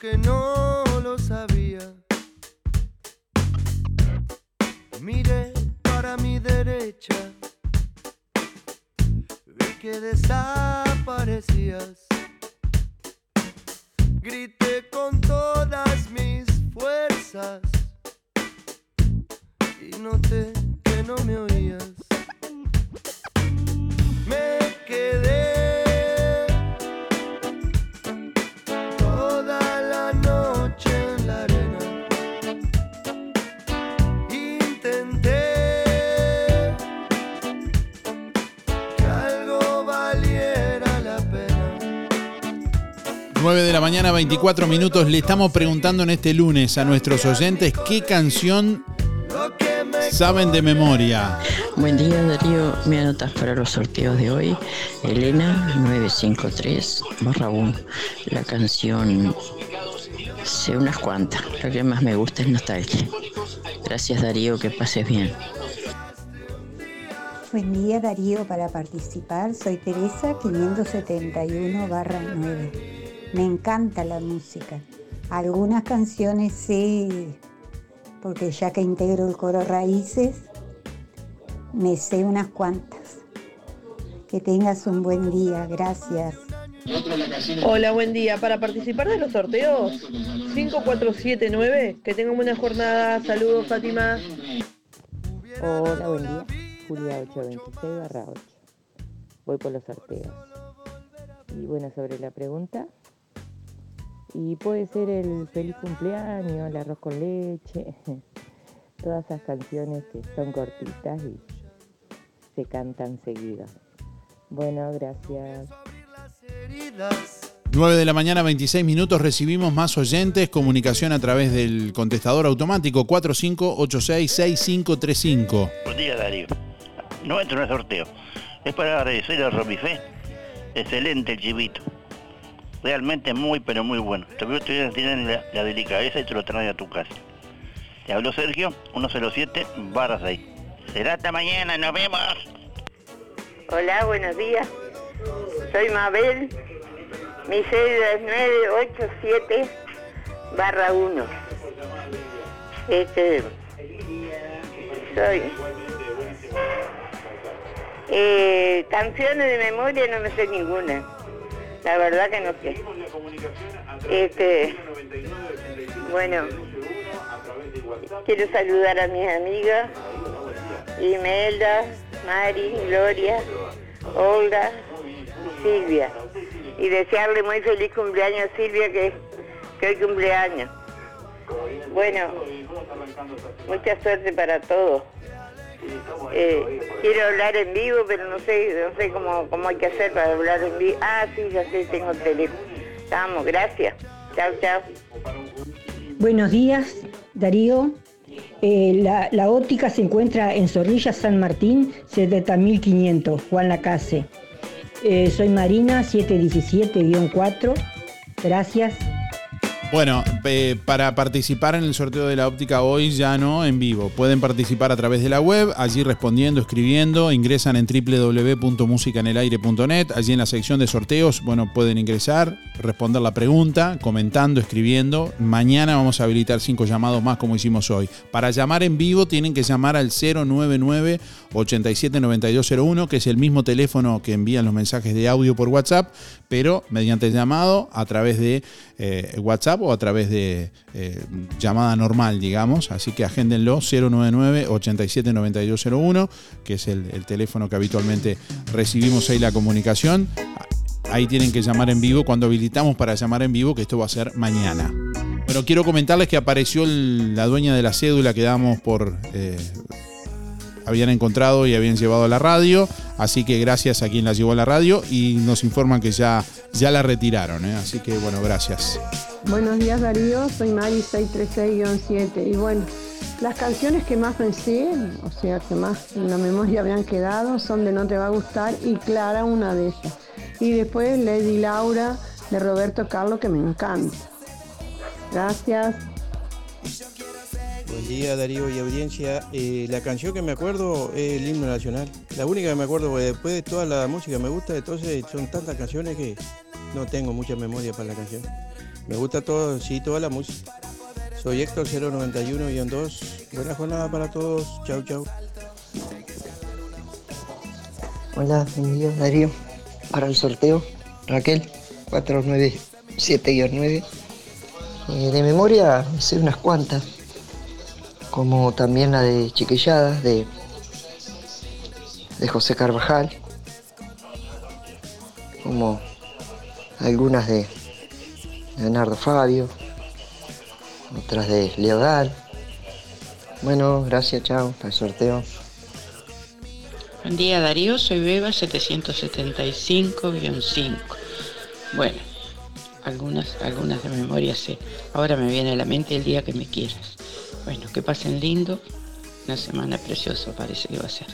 Que no lo sabía. Miré para mi derecha, vi que desaparecías. Grité con todas mis fuerzas y noté que no me oías. 9 de la mañana, 24 minutos. Le estamos preguntando en este lunes a nuestros oyentes qué canción saben de memoria. Buen día Darío, me anotas para los sorteos de hoy. Elena 953 barra 1. La canción sé unas cuantas. Lo que más me gusta es nostalgia. Gracias Darío, que pases bien. Buen día Darío, para participar soy Teresa 571 barra 9. Me encanta la música. Algunas canciones sé, porque ya que integro el coro Raíces, me sé unas cuantas. Que tengas un buen día, gracias. Hola, buen día. Para participar de los sorteos, 5479. Que tengan buena jornada. Saludos, Fátima. Hola, buen día. Julia 826 barra 8. Voy por los sorteos. Y bueno, sobre la pregunta. Y puede ser el feliz cumpleaños, el arroz con leche, todas esas canciones que son cortitas y se cantan seguidas. Bueno, gracias. 9 de la mañana, 26 minutos, recibimos más oyentes, comunicación a través del contestador automático 4586-6535. Buen día, Darío. No entro en el sorteo. Es para agradecer a Romifé. Excelente el chivito. Realmente muy, pero muy bueno. Todavía tienen la, la delicadeza y te lo traen a tu casa. Te habló Sergio, 107 barra 6. Será hasta mañana, nos vemos. Hola, buenos días. Soy Mabel. Mi cédula es 987 barra 1. Este, soy. Eh, canciones de memoria no me sé ninguna. La verdad que no sé. Este, bueno, quiero saludar a mis amigas, Imelda, Mari, Gloria, Olga y Silvia. Y desearle muy feliz cumpleaños a Silvia que, que hoy cumpleaños. Bueno, mucha suerte para todos. Eh, quiero hablar en vivo, pero no sé, no sé cómo, cómo hay que hacer para hablar en vivo. Ah, sí, ya sé, tengo el teléfono. Vamos, gracias. Chao, chao. Buenos días, Darío. Eh, la, la óptica se encuentra en Zorrilla, San Martín, 70.500, Juan Lacase. Eh, soy Marina, 717-4. Gracias. Bueno, eh, para participar en el sorteo de la óptica hoy ya no en vivo. Pueden participar a través de la web, allí respondiendo, escribiendo, ingresan en www.musicanelaire.net, allí en la sección de sorteos, bueno, pueden ingresar, responder la pregunta, comentando, escribiendo. Mañana vamos a habilitar cinco llamados más como hicimos hoy. Para llamar en vivo tienen que llamar al 099 879201, que es el mismo teléfono que envían los mensajes de audio por WhatsApp, pero mediante llamado a través de eh, WhatsApp o a través de eh, llamada normal, digamos. Así que agéndenlo 099-879201, que es el, el teléfono que habitualmente recibimos ahí la comunicación. Ahí tienen que llamar en vivo cuando habilitamos para llamar en vivo, que esto va a ser mañana. Pero quiero comentarles que apareció la dueña de la cédula que damos por... eh, habían encontrado y habían llevado a la radio, así que gracias a quien la llevó a la radio y nos informan que ya, ya la retiraron, ¿eh? así que bueno, gracias. Buenos días Darío, soy Mari 636-7 y bueno, las canciones que más me sé, o sea que más en la memoria me han quedado son de No te va a gustar y Clara una de ellas. Y después Lady Laura de Roberto Carlos que me encanta. Gracias. Buen día Darío y audiencia. Eh, la canción que me acuerdo es el himno nacional. La única que me acuerdo, porque después de toda la música me gusta, entonces son tantas canciones que no tengo mucha memoria para la canción. Me gusta todo, sí, toda la música. Soy Héctor 091-2. Buena jornada para todos. Chau, chau. Hola, buen día Darío. Para el sorteo, Raquel, 497-9. Eh, de memoria, sé unas cuantas, como también la de Chiquilladas, de, de José Carvajal, como algunas de Leonardo Fabio, otras de Leodal. Bueno, gracias, chao, para el sorteo. Buen día Darío, soy Beba 775-5. Bueno, algunas, algunas de memoria sé. Ahora me viene a la mente el día que me quieras. Bueno, que pasen lindo. Una semana preciosa parece que va a ser.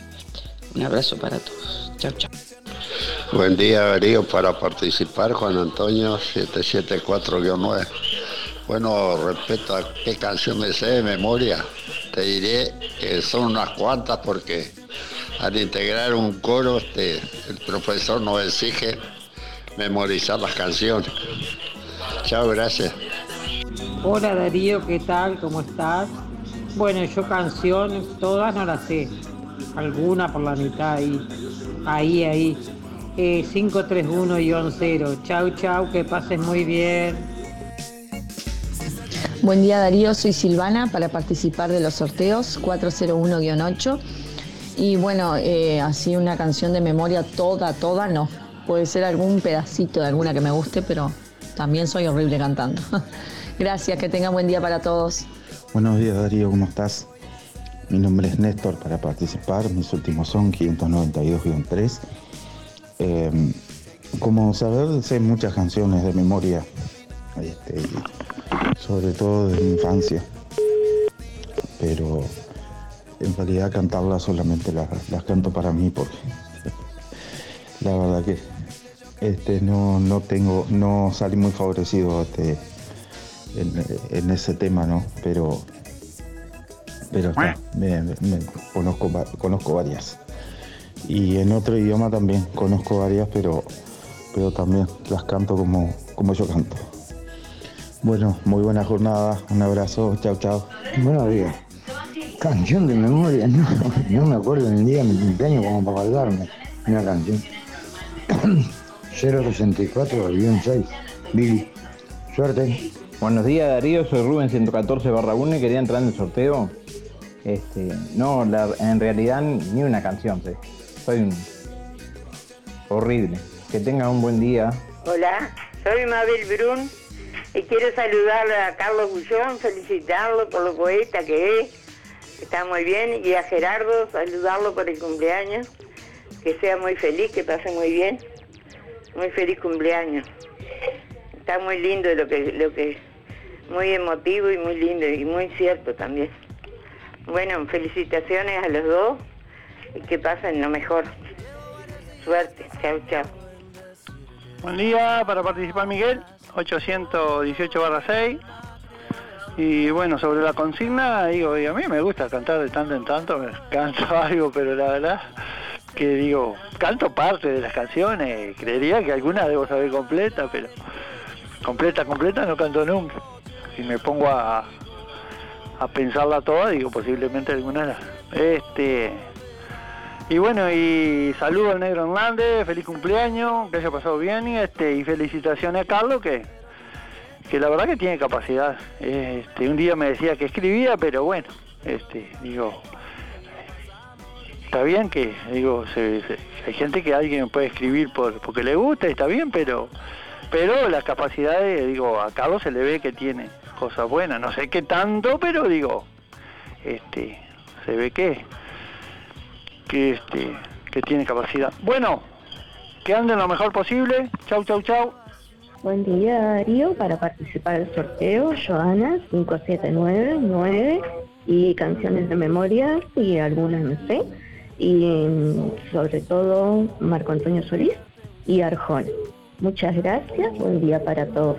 Un abrazo para todos. Chao, chao. Buen día, Darío, para participar, Juan Antonio 774-9. Bueno, respecto a qué canción me sé de memoria, te diré que son unas cuantas porque al integrar un coro, este, el profesor nos exige memorizar las canciones. Chao, gracias. Hola Darío, ¿qué tal? ¿Cómo estás? Bueno, yo canciones, todas no las sé. Alguna por la mitad ahí, ahí, ahí. eh, 531-0. Chau, chau, que pases muy bien. Buen día Darío, soy Silvana para participar de los sorteos 401-8. Y bueno, eh, así una canción de memoria toda, toda no. Puede ser algún pedacito de alguna que me guste, pero también soy horrible cantando. Gracias, que tengan buen día para todos. Buenos días Darío, ¿cómo estás? Mi nombre es Néstor para participar, mis últimos son 592-3. Eh, como saber, sé muchas canciones de memoria, este, sobre todo de mi infancia, pero en realidad cantarlas solamente las, las canto para mí porque la verdad que este, no, no tengo, no salí muy favorecido este, en, en ese tema, ¿no? Pero pero está, conozco, conozco varias. Y en otro idioma también conozco varias, pero, pero también las canto como, como yo canto. Bueno, muy buena jornada, un abrazo, chao, chao. Buenos días. Canción de memoria, no, no me acuerdo del día de mi cumpleaños como para acordarme. Una canción. 064-6. Billy. Suerte. Buenos días Darío, soy Rubén 114 barra 1 y quería entrar en el sorteo. Este, no, la- en realidad ni una canción, sé. soy un horrible. Que tengan un buen día. Hola, soy Mabel Brun y quiero saludar a Carlos Bullón, felicitarlo por lo poeta que es, está muy bien, y a Gerardo, saludarlo por el cumpleaños, que sea muy feliz, que pase muy bien, muy feliz cumpleaños. Está muy lindo lo que, lo que, muy emotivo y muy lindo y muy cierto también. Bueno, felicitaciones a los dos y que pasen lo mejor. Suerte, chao, chao. Buen día para participar Miguel, 818 barra 6. Y bueno, sobre la consigna, digo, a mí me gusta cantar de tanto en tanto, me canto algo, pero la verdad que digo, canto parte de las canciones, creería que algunas debo saber completa, pero completa, completa no canto nunca. Si me pongo a, a pensarla toda, digo, posiblemente algunas las... Este, y bueno, y saludo al negro Hernández, feliz cumpleaños, que haya pasado bien y este y felicitaciones a Carlos que, que la verdad que tiene capacidad. Este, un día me decía que escribía, pero bueno, este, digo, está bien que, digo, hay gente que alguien puede escribir por, porque le gusta, está bien, pero pero las capacidades, digo, a Carlos se le ve que tiene cosas buenas, no sé qué tanto, pero digo, este, se ve que que este que tiene capacidad. Bueno, que anden lo mejor posible. Chau, chau, chau. Buen día Darío, para participar del sorteo, Joana 5799 y canciones de memoria y algunas no sé, y mm, sobre todo Marco Antonio Solís y Arjón. Muchas gracias, buen día para todos.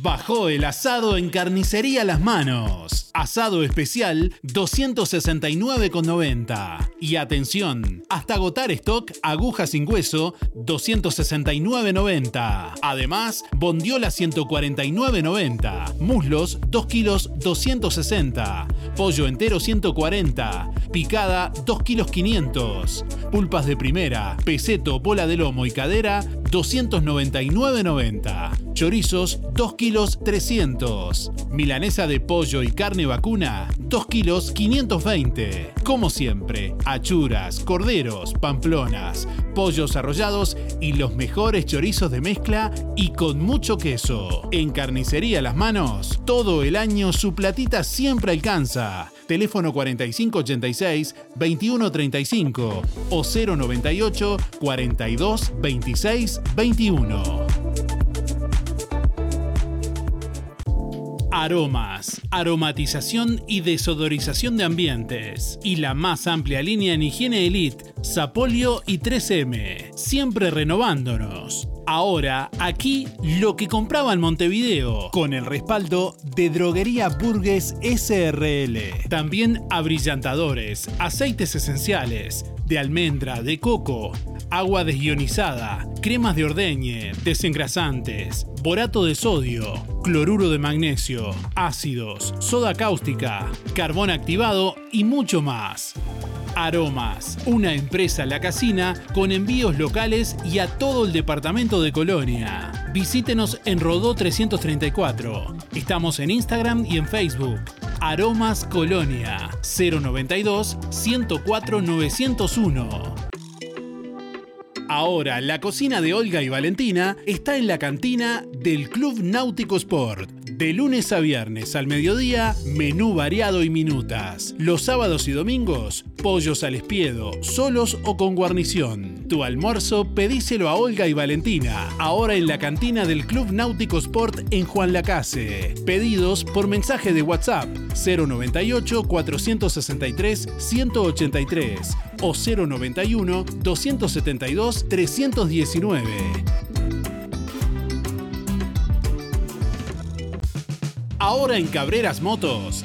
Bajó el asado en Carnicería Las Manos. Asado especial 269,90. Y atención, hasta agotar stock, aguja sin hueso 269,90. Además, bondiola 149,90. Muslos 2 kilos 260. Pollo entero 140. Picada 2 kilos 500. Pulpas de primera, peseto, bola de lomo y cadera 299,90. Chorizos 2 kilos 300. Milanesa de pollo y carne vacuna 2 kilos 520. Como siempre, achuras, corderos, pamplonas, pollos arrollados y los mejores chorizos de mezcla y con mucho queso. En Carnicería Las Manos, todo el año su platita siempre alcanza. Teléfono 4586-2135 o 098 42 26 21. Aromas, aromatización y desodorización de ambientes. Y la más amplia línea en higiene elite, Sapolio y 3M. Siempre renovándonos. Ahora, aquí lo que compraba en Montevideo, con el respaldo de Droguería Burgues SRL. También abrillantadores, aceites esenciales, de almendra, de coco, agua desionizada, cremas de ordeñe, desengrasantes, borato de sodio, cloruro de magnesio, ácidos, soda cáustica, carbón activado y mucho más. Aromas, una empresa La Casina con envíos locales y a todo el departamento de Colonia. Visítenos en Rodó 334. Estamos en Instagram y en Facebook. Aromas Colonia 092 104 901. Ahora, la cocina de Olga y Valentina está en la cantina del Club Náutico Sport. De lunes a viernes al mediodía, menú variado y minutas. Los sábados y domingos, pollos al espiedo, solos o con guarnición. Tu almuerzo pedíselo a Olga y Valentina, ahora en la cantina del Club Náutico Sport en Juan Lacase. Pedidos por mensaje de WhatsApp 098 463 183 o 091 272 319. Ahora en Cabreras Motos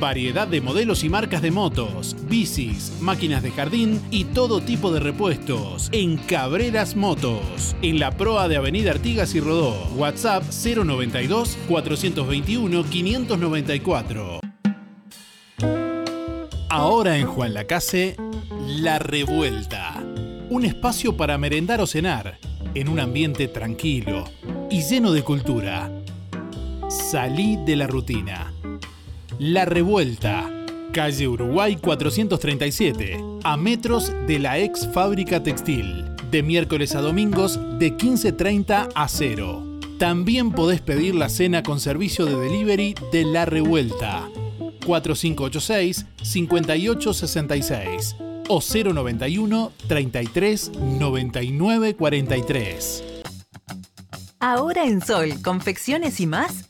Variedad de modelos y marcas de motos, bicis, máquinas de jardín y todo tipo de repuestos en Cabreras Motos, en la proa de Avenida Artigas y Rodó. WhatsApp 092 421 594. Ahora en Juan Lacase, La Revuelta. Un espacio para merendar o cenar, en un ambiente tranquilo y lleno de cultura. Salí de la rutina. La Revuelta, calle Uruguay 437, a metros de la ex fábrica textil, de miércoles a domingos de 15.30 a 0. También podés pedir la cena con servicio de delivery de La Revuelta, 4586-5866 o 091 33 99 43. Ahora en Sol, confecciones y más,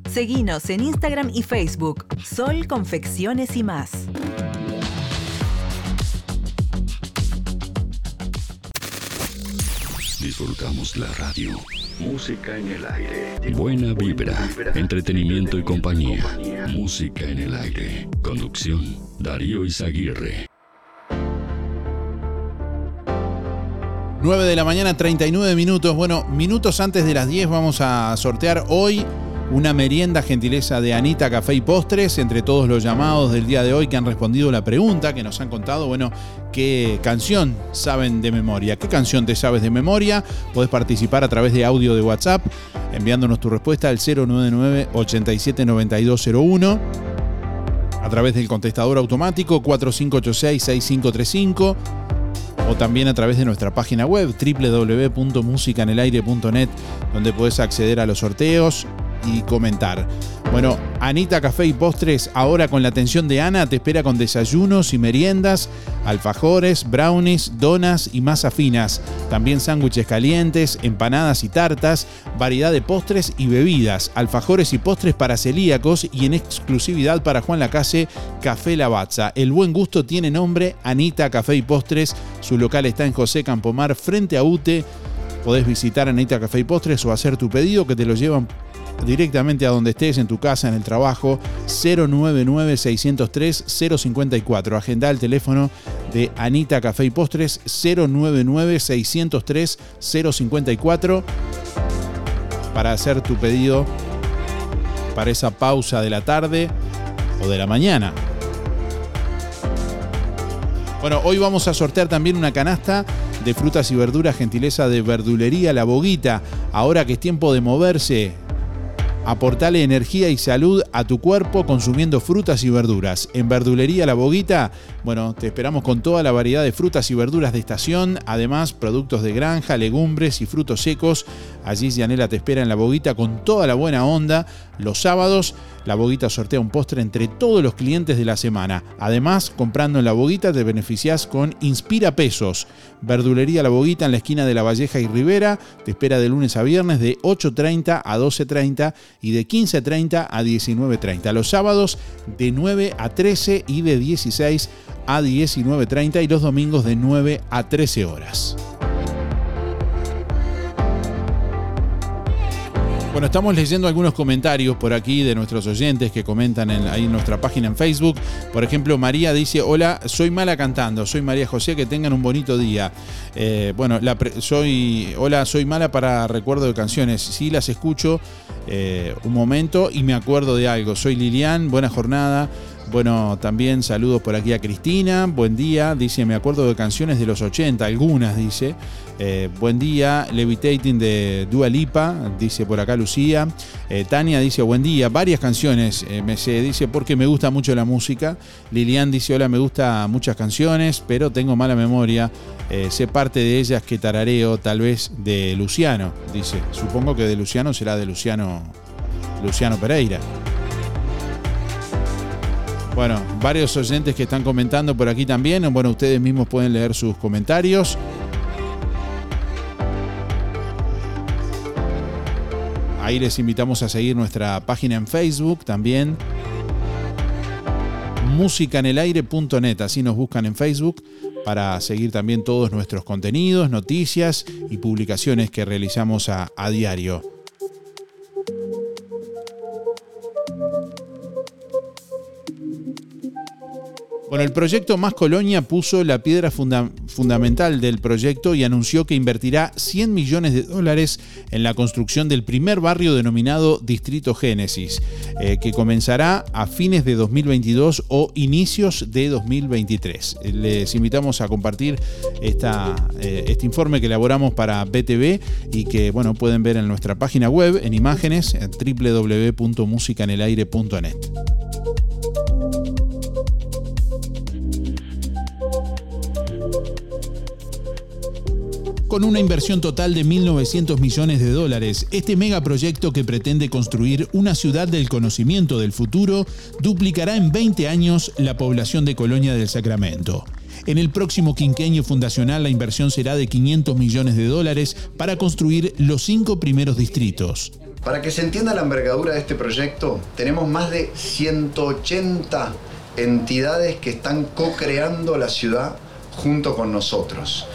Seguinos en Instagram y Facebook, Sol Confecciones y más. Disfrutamos la radio. Música en el aire. Buena vibra, entretenimiento y compañía. Música en el aire. Conducción, Darío Izaguirre. 9 de la mañana, 39 minutos. Bueno, minutos antes de las 10 vamos a sortear hoy una merienda gentileza de Anita Café y Postres, entre todos los llamados del día de hoy que han respondido la pregunta, que nos han contado, bueno, qué canción saben de memoria. ¿Qué canción te sabes de memoria? Podés participar a través de audio de WhatsApp, enviándonos tu respuesta al 099 879201 a través del contestador automático 4586-6535 o también a través de nuestra página web www.musicanelaire.net donde puedes acceder a los sorteos, y comentar. Bueno, Anita Café y Postres, ahora con la atención de Ana, te espera con desayunos y meriendas, alfajores, brownies, donas y masa finas. También sándwiches calientes, empanadas y tartas, variedad de postres y bebidas, alfajores y postres para celíacos y en exclusividad para Juan Lacase, Café Lavazza. El buen gusto tiene nombre Anita Café y Postres. Su local está en José Campomar, frente a UTE. Podés visitar Anita Café y Postres o hacer tu pedido que te lo llevan directamente a donde estés, en tu casa, en el trabajo, 099-603-054. Agenda el teléfono de Anita Café y Postres 099-603-054 para hacer tu pedido para esa pausa de la tarde o de la mañana. Bueno, hoy vamos a sortear también una canasta de frutas y verduras gentileza de Verdulería La Boguita. Ahora que es tiempo de moverse, aportale energía y salud a tu cuerpo consumiendo frutas y verduras. En Verdulería La Boguita, bueno, te esperamos con toda la variedad de frutas y verduras de estación, además productos de granja, legumbres y frutos secos. Allí Yanela te espera en La Boguita con toda la buena onda. Los sábados, La Boguita sortea un postre entre todos los clientes de la semana. Además, comprando en La Boguita te beneficias con Inspira Pesos. Verdulería La Boguita en la esquina de La Valleja y Rivera te espera de lunes a viernes de 8.30 a 12.30 y de 15.30 a 19.30. Los sábados de 9 a 13 y de 16 a 19.30 y los domingos de 9 a 13 horas. Bueno, estamos leyendo algunos comentarios por aquí de nuestros oyentes que comentan en, ahí en nuestra página en Facebook. Por ejemplo, María dice, hola, soy mala cantando, soy María José, que tengan un bonito día. Eh, bueno, la soy, hola, soy mala para recuerdo de canciones. Sí, las escucho eh, un momento y me acuerdo de algo. Soy Lilian, buena jornada. Bueno, también saludos por aquí a Cristina. Buen día. Dice, me acuerdo de canciones de los 80, algunas, dice. Eh, buen día. Levitating de Dua Lipa, dice por acá Lucía. Eh, Tania dice, buen día. Varias canciones, eh, me sé, dice, porque me gusta mucho la música. Lilian dice, hola, me gusta muchas canciones, pero tengo mala memoria. sé parte de ellas que tarareo, tal vez de Luciano, dice. Supongo que de Luciano será de Luciano, Luciano Pereira. Bueno, varios oyentes que están comentando por aquí también. Bueno, ustedes mismos pueden leer sus comentarios. Ahí les invitamos a seguir nuestra página en Facebook también. Musicanelaire.net, así nos buscan en Facebook para seguir también todos nuestros contenidos, noticias y publicaciones que realizamos a, a diario. Bueno, el proyecto Más Colonia puso la piedra fundamental del proyecto y anunció que invertirá 100 millones de dólares en la construcción del primer barrio denominado Distrito Génesis, eh, que comenzará a fines de 2022 o inicios de 2023. Les invitamos a compartir esta, eh, este informe que elaboramos para BTV y que bueno, pueden ver en nuestra página web en imágenes en www.musicanelaire.net. con una inversión total de 1.900 millones de dólares. Este megaproyecto que pretende construir una ciudad del conocimiento del futuro duplicará en 20 años la población de Colonia del Sacramento. En el próximo quinquenio fundacional la inversión será de 500 millones de dólares para construir los cinco primeros distritos. Para que se entienda la envergadura de este proyecto, tenemos más de 180 entidades que están co-creando la ciudad junto con nosotros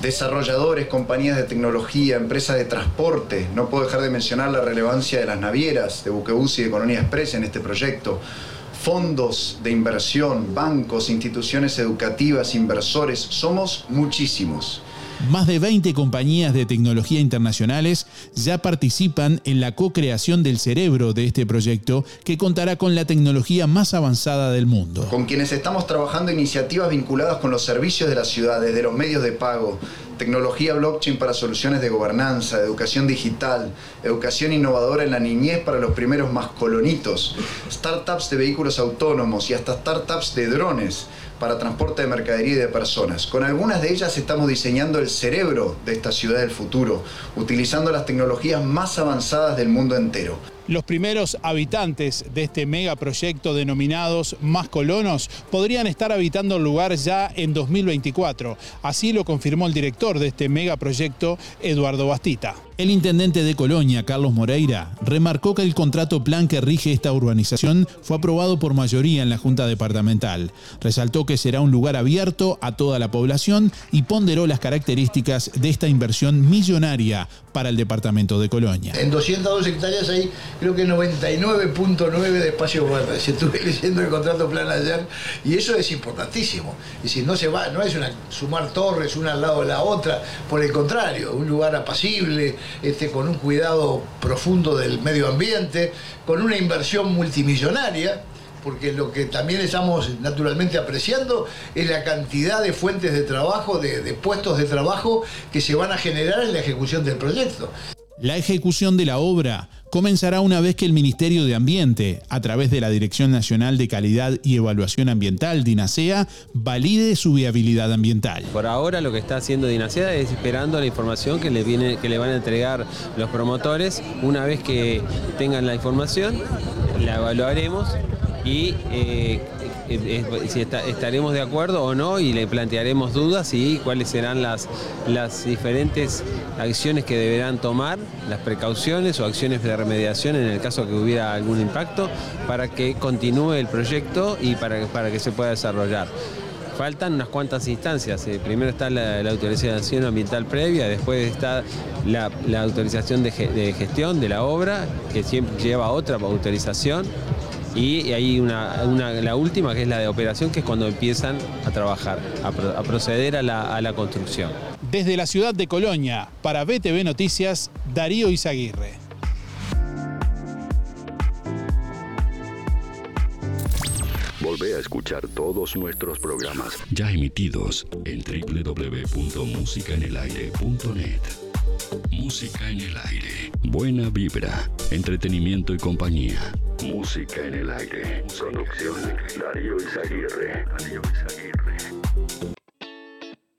desarrolladores, compañías de tecnología, empresas de transporte. No puedo dejar de mencionar la relevancia de las navieras, de Buquebus y de Colonia Express en este proyecto. Fondos de inversión, bancos, instituciones educativas, inversores, somos muchísimos. Más de 20 compañías de tecnología internacionales ya participan en la co-creación del cerebro de este proyecto que contará con la tecnología más avanzada del mundo. Con quienes estamos trabajando iniciativas vinculadas con los servicios de la ciudad, desde los medios de pago, tecnología blockchain para soluciones de gobernanza, educación digital, educación innovadora en la niñez para los primeros más colonitos, startups de vehículos autónomos y hasta startups de drones para transporte de mercadería y de personas. Con algunas de ellas estamos diseñando el cerebro de esta ciudad del futuro, utilizando las tecnologías más avanzadas del mundo entero. Los primeros habitantes de este megaproyecto denominados Más Colonos podrían estar habitando el lugar ya en 2024. Así lo confirmó el director de este megaproyecto, Eduardo Bastita. El intendente de Colonia, Carlos Moreira, remarcó que el contrato plan que rige esta urbanización fue aprobado por mayoría en la Junta Departamental. Resaltó que será un lugar abierto a toda la población y ponderó las características de esta inversión millonaria para el departamento de Colonia. En 202 hectáreas hay creo que 99.9 de espacio verde. Se estuve leyendo el contrato plan ayer y eso es importantísimo. Es decir, no se va, no es una, sumar torres una al lado de la otra, por el contrario, un lugar apacible, este, con un cuidado profundo del medio ambiente, con una inversión multimillonaria porque lo que también estamos naturalmente apreciando es la cantidad de fuentes de trabajo, de, de, puestos de trabajo que se van a generar en la ejecución del proyecto. La ejecución de la obra comenzará una vez que el Ministerio de Ambiente, a través de la Dirección Nacional de Calidad y Evaluación Ambiental, DINASEA, valide su viabilidad ambiental. Por ahora lo que está haciendo DINASEA es esperando la información que le, viene, que le van a entregar los promotores. Una vez que tengan la información, la evaluaremos y eh, si estaremos de acuerdo o no y le plantearemos dudas y cuáles serán las, las diferentes acciones que deberán tomar, las precauciones o acciones de remediación en el caso que hubiera algún impacto para que continúe el proyecto y para, para que se pueda desarrollar. Faltan unas cuantas instancias. Eh, primero está la, autorización ambiental previa, después está la, autorización de, de, gestión de la obra, que siempre lleva otra autorización, y hay una, la última que es la de operación, que es cuando empiezan a trabajar, a, proceder a la, a la construcción. Desde la ciudad de Colonia, para BTV Noticias, Darío Izaguirre. Volvé a escuchar todos nuestros programas ya emitidos en www.musicaenelaire.net. Música en el aire. Buena vibra, entretenimiento y compañía. Música en el aire. Producción Darío Izaguirre. Darío Izaguirre.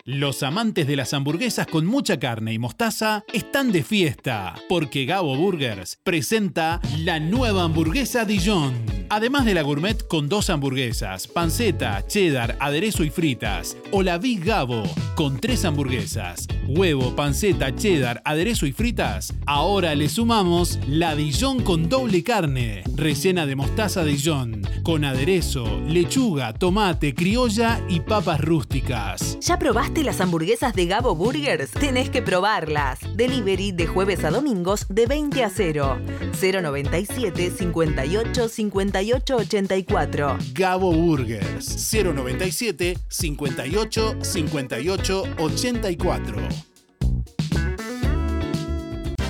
Los amantes de las hamburguesas con mucha carne y mostaza están de fiesta, porque Gabo Burgers presenta la nueva hamburguesa Dijon. Además de la gourmet con dos hamburguesas, panceta, cheddar, aderezo y fritas, o la Big Gabo con tres hamburguesas, huevo, panceta, cheddar, aderezo y fritas, ahora le sumamos la Dijon con doble carne, rellena de mostaza Dijon, con aderezo, lechuga, tomate, criolla y papas rústicas. ¿Ya probaste las hamburguesas de Gabo Burgers? Tenés que probarlas. Delivery de jueves a domingos de 20 a 0. 097 58 58 84. Gabo Burgers 097 58 58 84.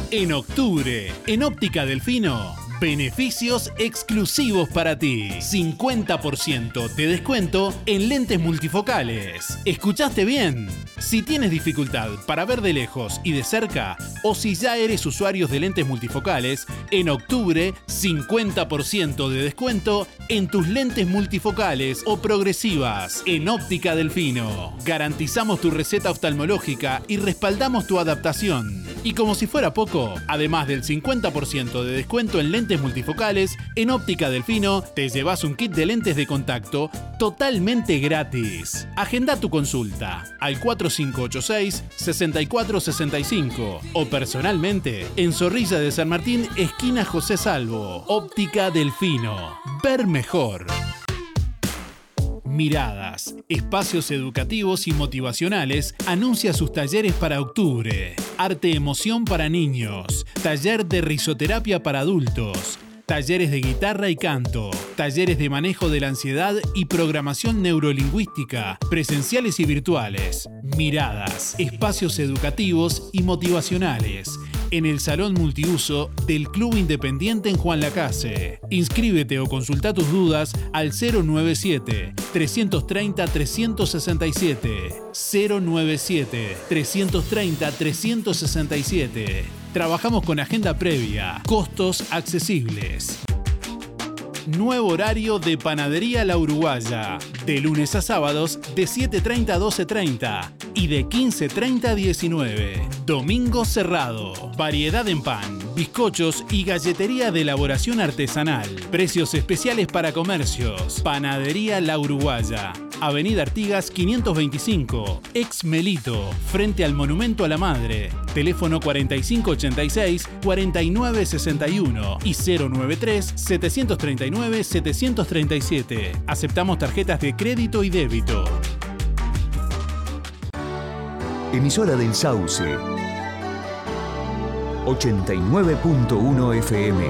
En octubre, en Óptica Delfino, beneficios exclusivos para ti. 50% de descuento en lentes multifocales. ¿Escuchaste bien? Si tienes dificultad para ver de lejos y de cerca, o si ya eres usuario de lentes multifocales, en octubre 50% de descuento en tus lentes multifocales o progresivas en Óptica Delfino. Garantizamos tu receta oftalmológica y respaldamos tu adaptación. Y como si fuera poco, además del 50% de descuento en lentes multifocales, en Óptica Delfino te llevas un kit de lentes de contacto totalmente gratis. Agenda tu consulta al 4586-6465 o personalmente en Zorrilla de San Martín, esquina José Salvo. Óptica Delfino. Ver mejor. Miradas, espacios educativos y motivacionales, anuncia sus talleres para octubre. Arte emoción para niños, taller de risoterapia para adultos, talleres de guitarra y canto, talleres de manejo de la ansiedad y programación neurolingüística, presenciales y virtuales, miradas, espacios educativos y motivacionales en el Salón Multiuso del Club Independiente en Juan Lacase. Inscríbete o consulta tus dudas al 097 330 367 097 330 367. Trabajamos con agenda previa, costos accesibles. Nuevo horario de Panadería La Uruguaya. De lunes a sábados de 7.30 a 12.30 y de 15.30 a 19. Domingo cerrado. Variedad en pan, bizcochos y galletería de elaboración artesanal. Precios especiales para comercios. Panadería La Uruguaya. Avenida Artigas 525, ex Melito, frente al Monumento a la Madre. Teléfono 4586-4961 y 093-739-737. Aceptamos tarjetas de crédito y débito. Emisora del Sauce. 89.1 FM.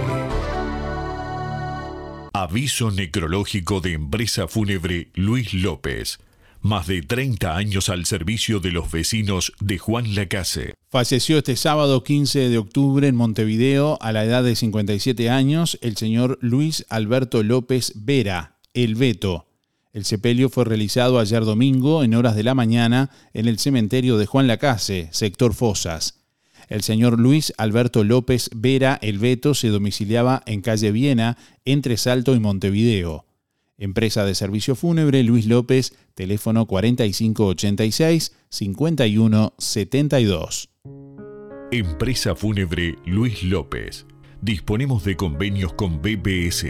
Aviso necrológico de empresa fúnebre Luis López. Más de 30 años al servicio de los vecinos de Juan Lacase. Falleció este sábado 15 de octubre en Montevideo a la edad de 57 años el señor Luis Alberto López Vera, el Beto. El sepelio fue realizado ayer domingo en horas de la mañana en el cementerio de Juan Lacase, sector Fosas. El señor Luis Alberto López Vera El Beto se domiciliaba en calle Viena, entre Salto y Montevideo. Empresa de servicio fúnebre Luis López, teléfono 4586-5172. Empresa fúnebre Luis López. Disponemos de convenios con BBS,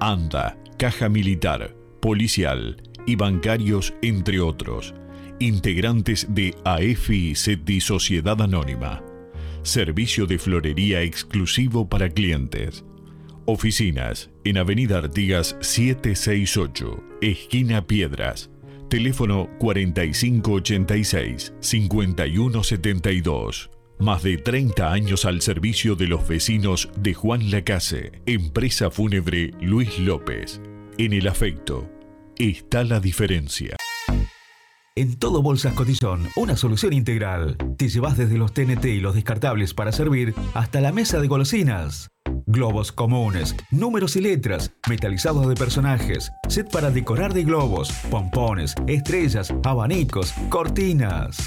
ANDA, Caja Militar, Policial y bancarios, entre otros. Integrantes de AFI Sociedad Anónima. Servicio de florería exclusivo para clientes. Oficinas en Avenida Artigas 768, esquina Piedras. Teléfono 4586-5172. Más de 30 años al servicio de los vecinos de Juan Lacase, empresa fúnebre Luis López. En el afecto está la diferencia. En todo Bolsas Cotizón, una solución integral. Te llevas desde los TNT y los descartables para servir hasta la mesa de golosinas. Globos comunes, números y letras, metalizados de personajes, set para decorar de globos, pompones, estrellas, abanicos, cortinas.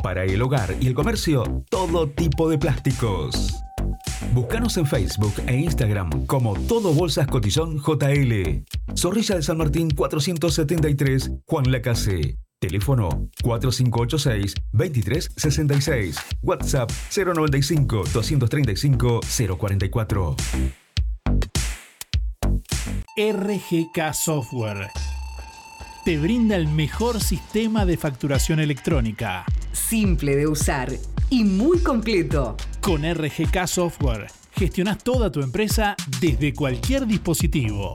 Para el hogar y el comercio, todo tipo de plásticos. Búscanos en Facebook e Instagram como Todo Bolsas Cotizón JL. Zorrilla de San Martín 473, Juan Lacase. Teléfono 4586-2366. WhatsApp 095-235-044. RGK Software te brinda el mejor sistema de facturación electrónica. Simple de usar y muy completo. Con RGK Software gestionas toda tu empresa desde cualquier dispositivo.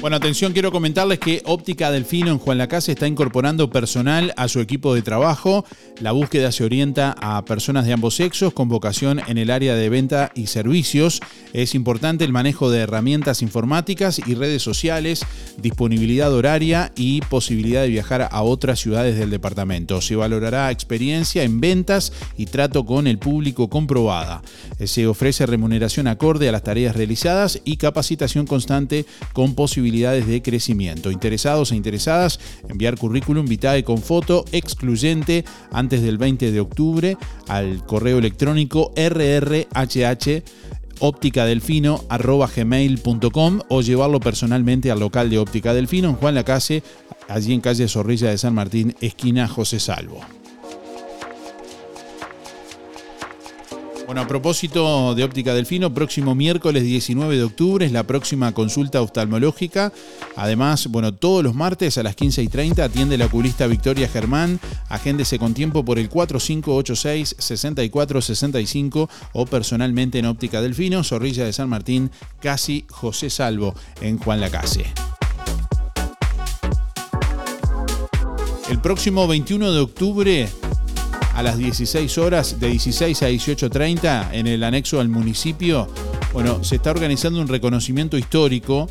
Bueno, atención, quiero comentarles que Óptica Delfino en Juan Lacase está incorporando personal a su equipo de trabajo. La búsqueda se orienta a personas de ambos sexos con vocación en el área de venta y servicios. Es importante el manejo de herramientas informáticas y redes sociales, disponibilidad horaria y posibilidad de viajar a otras ciudades del departamento. Se valorará experiencia en ventas y trato con el público comprobada. Se ofrece remuneración acorde a las tareas realizadas y capacitación constante con posibilidades de crecimiento. Interesados e interesadas, enviar currículum vitae con foto excluyente antes del 20 de octubre al correo electrónico rrhh ópticadelfino.gmail.com o llevarlo personalmente al local de Óptica Delfino en Juan Lacase, allí en calle Zorrilla de San Martín, esquina José Salvo. Bueno, a propósito de Óptica Delfino, próximo miércoles 19 de octubre es la próxima consulta oftalmológica. Además, bueno, todos los martes a las 15 y 30 atiende la oculista Victoria Germán. Agéndese con tiempo por el 4586-6465 o personalmente en Óptica Delfino, Zorrilla de San Martín, casi José Salvo, en Juan Lacase. El próximo 21 de octubre a las 16 horas, de 16 a 18.30, en el anexo al municipio, bueno, se está organizando un reconocimiento histórico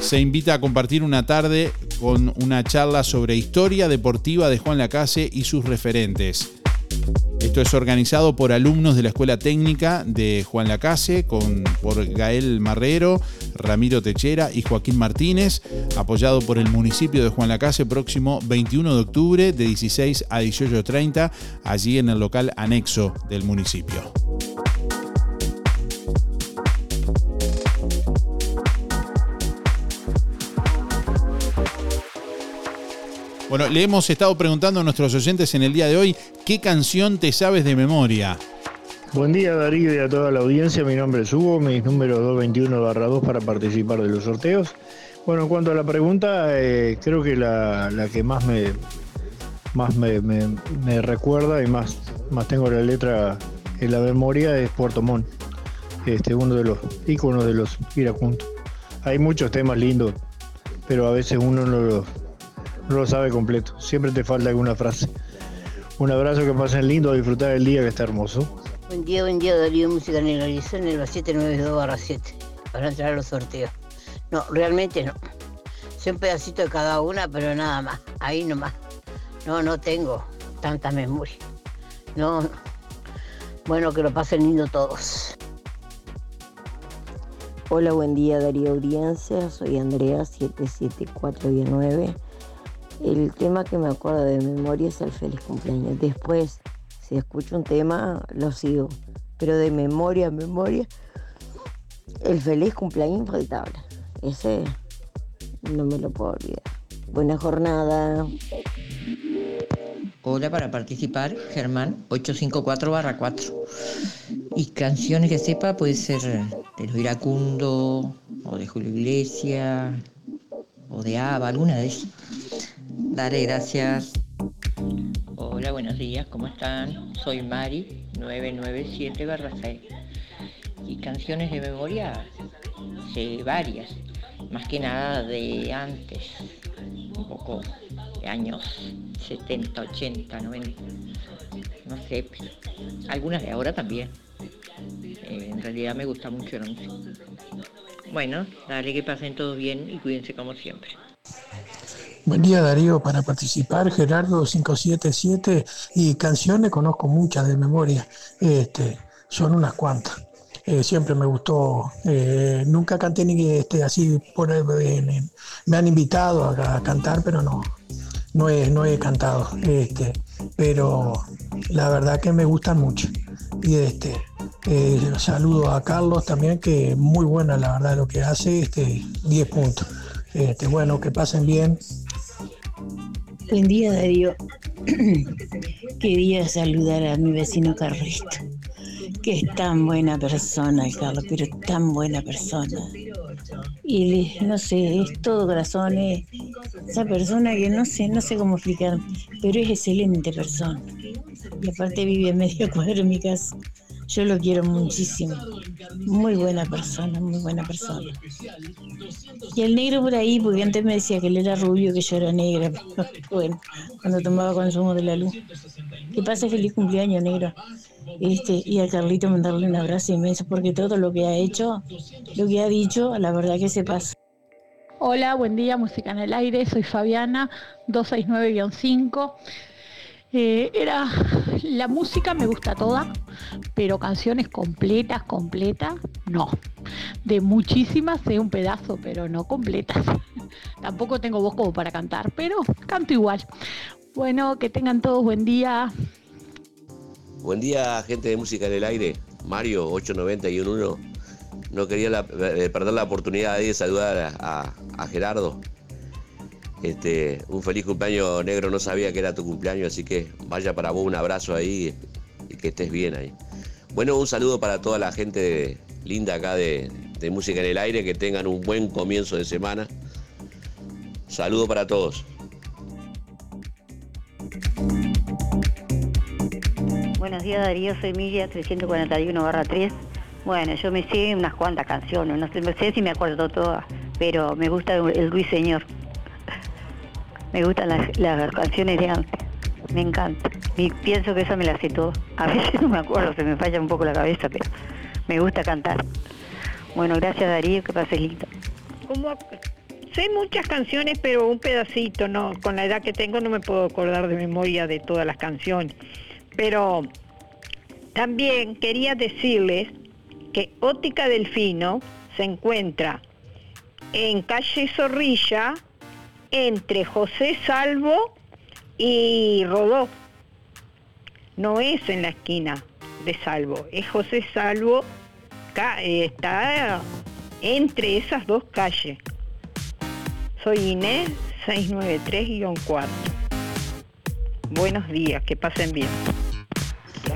se invita a compartir una tarde con una charla sobre historia deportiva de Juan Lacase y sus referentes. Esto es organizado por alumnos de la Escuela Técnica de Juan Lacase, con, por Gael Marrero, Ramiro Techera y Joaquín Martínez, apoyado por el municipio de Juan Lacase, próximo 21 de octubre de 16 a 18.30, allí en el local anexo del municipio. Bueno, le hemos estado preguntando a nuestros oyentes en el día de hoy qué canción te sabes de memoria. Buen día Darío y a toda la audiencia, mi nombre es Hugo, mi número 221-2 para participar de los sorteos. Bueno, en cuanto a la pregunta, eh, creo que la, la, que más me más me, me, recuerda y más, más tengo la letra en la memoria es Puerto Montt, este, uno de los íconos de los iracundos. Hay muchos temas lindos, pero a veces uno no los no lo sabe completo. Siempre te falta alguna frase. Un abrazo, que pasen lindo, a disfrutar el día que está hermoso. Buen día, buen día, Darío Música en el Horizonte, en el 792 7, para entrar a los sorteos. No, realmente no. Sé un pedacito de cada una, pero nada más. Ahí nomás. No, no tengo tanta memoria. No. Bueno, que lo pasen lindo todos. Hola, buen día Darío Audiencia, soy Andrea 77419. El tema que me acuerdo de memoria es el feliz cumpleaños. Después, si escucho un tema, lo sigo. Pero de memoria, memoria, el feliz cumpleaños infaltable. Ese no me lo puedo olvidar. Buena jornada. Hola, para participar, Germán, 854-4. Y canciones que sepa puede ser de los Iracundo, o de Julio Iglesias, o de Ava, alguna de esas. Dale, gracias. Hola, buenos días, ¿cómo están? Soy Mari, 997-6. Y canciones de memoria, sé varias, más que nada de antes, un poco de años 70, 80, 90, no sé, algunas de ahora también. Eh, en realidad me gusta mucho la música. Bueno, dale que pasen todos bien y cuídense como siempre. Buen día Darío, para participar Gerardo 577 y canciones conozco muchas de memoria, este, son unas cuantas. Eh, siempre me gustó, eh, nunca canté ni este, así por me han invitado a, cantar, pero no, no he, no he cantado, este, pero la verdad que me gustan mucho. Y este, eh, saludo a Carlos también, que muy buena la verdad lo que hace, este, 10 puntos. Este, bueno, que pasen bien. Buen día, Darío. Quería saludar a mi vecino Carlito, que es tan buena persona, Carlos, pero tan buena persona. Y no sé, es todo corazón, es esa persona que no sé, no sé cómo explicar, pero es excelente persona. Y aparte vive a medio cuadro en mi casa. Yo lo quiero muchísimo. Muy buena persona, muy buena persona. Y el negro por ahí, porque antes me decía que él era rubio, que yo era negra. bueno, cuando tomaba consumo de la luz. Que pase feliz cumpleaños, negro. Este, y a Carlito mandarle un abrazo inmenso, porque todo lo que ha hecho, lo que ha dicho, la verdad que se pasa. Hola, buen día, música en el aire, soy Fabiana, 269-5. Eh, era la música me gusta toda, pero canciones completas, completas, no. De muchísimas sé un pedazo, pero no completas. Tampoco tengo voz como para cantar, pero canto igual. Bueno, que tengan todos buen día. Buen día, gente de música en el aire. Mario 891. No quería eh, perder la oportunidad de saludar a Gerardo, este, un feliz cumpleaños negro, no sabía que era tu cumpleaños, así que vaya para vos un abrazo ahí y que estés bien ahí. Bueno, un saludo para toda la gente linda acá de, Música en el Aire, que tengan un buen comienzo de semana. Saludo para todos. Buenos días Darío, soy Emilia 341-3. Bueno, yo me sé unas cuantas canciones, no sé, si me acuerdo todas, pero me gusta el Ruiseñor. Me gustan las, canciones de antes. Me encanta. Y pienso que eso me la sé todo. A veces no me acuerdo, se me falla un poco la cabeza, pero me gusta cantar. Bueno, gracias Darío, que pases lindo. sé muchas canciones, pero un pedacito, no, con la edad que tengo no me puedo acordar de memoria de todas las canciones. Pero también quería decirles que Ótica Delfino se encuentra en calle Zorrilla entre José Salvo y Rodó. No es en la esquina de Salvo, es José Salvo, eh, está entre esas dos calles. Soy Inés 693-4. Buenos días, que pasen bien.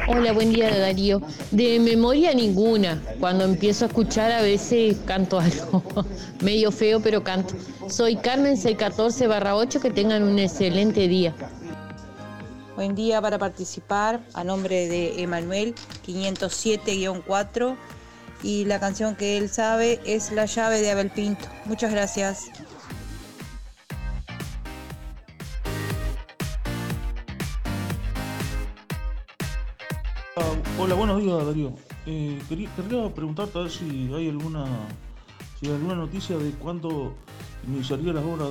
Hola, buen día Darío. De memoria ninguna. Cuando empiezo a escuchar a veces canto algo medio feo, pero canto. Soy Carmen 614 8, que tengan un excelente día. Buen día para participar a nombre de Emanuel 507-4 y la canción que él sabe es La llave de Abel Pinto. Muchas gracias. Hola, buenos días Darío. Eh, quería, preguntarte si hay alguna si hay alguna noticia de cuándo iniciaría las obras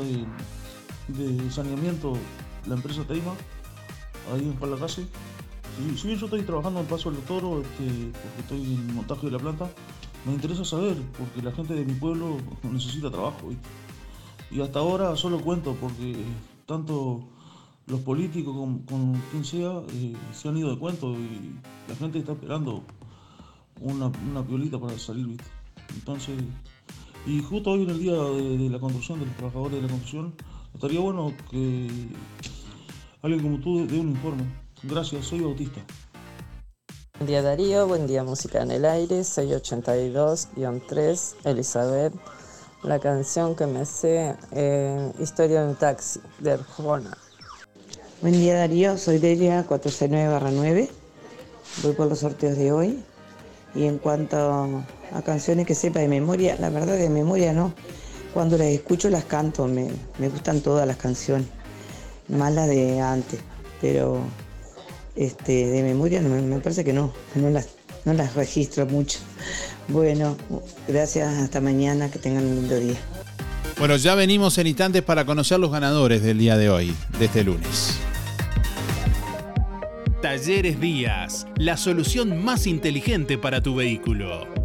de, saneamiento la empresa Teima ahí en Palacase. Si, si bien yo estoy trabajando en Paso del Toro, este, porque estoy en montaje de la planta, me interesa saber, porque la gente de mi pueblo necesita trabajo. Y hasta ahora solo cuento, porque tanto los políticos con, quien sea eh, se han ido de cuento y la gente está esperando una, piolita para salir. Entonces, y justo hoy en el día de, la construcción, de los trabajadores de la construcción, estaría bueno que alguien como tú dé un informe. Gracias, soy Bautista. Buen día Darío, buen día Música en el Aire, soy 82-3, Elizabeth. La canción que me sé, eh, Historia de un taxi, de Arjona. Buen día Darío, soy Delia 469-9, voy por los sorteos de hoy. Y en cuanto a canciones que sepa de memoria, la verdad de memoria no. Cuando las escucho las canto, me, gustan todas las canciones, más las de antes, pero este, de memoria me parece que no, no las, no las registro mucho. Bueno, gracias, hasta mañana, que tengan un lindo día. Bueno, ya venimos en instantes para conocer los ganadores del día de hoy, de este lunes. Talleres Díaz, la solución más inteligente para tu vehículo.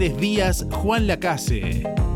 Díaz Juan Lacase.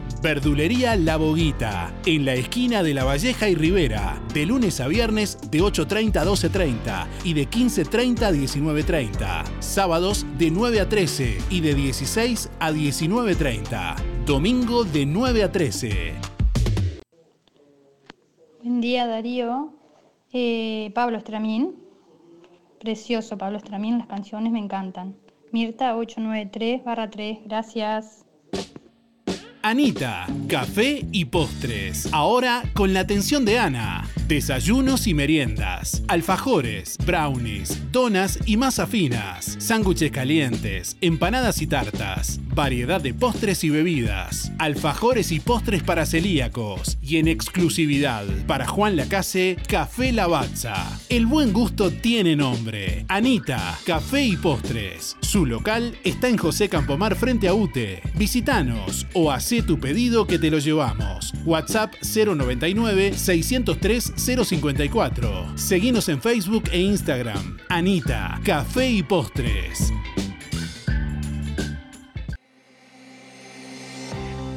Verdulería La Boguita, en la esquina de La Valleja y Rivera, de lunes a viernes de 8.30 a 12.30 y de 15.30 a 19.30. Sábados de 9 a 13 y de 16 a 19.30. Domingo de 9 a 13. Buen día Darío. Eh, Pablo Estramín. Precioso Pablo Estramín, las canciones me encantan. Mirta 893-3, gracias. Anita, café y postres. Ahora con la atención de Ana. Desayunos y meriendas, alfajores, brownies, donas y masa finas, sándwiches calientes, empanadas y tartas, variedad de postres y bebidas, alfajores y postres para celíacos y en exclusividad para Juan Lacase, Café Lavazza. El buen gusto tiene nombre. Anita, Café y Postres. Su local está en José Campomar frente a UTE. Visítanos o haz tu pedido que te lo llevamos. WhatsApp 099 603 054. Seguinos en Facebook e Instagram. Anita, Café y Postres.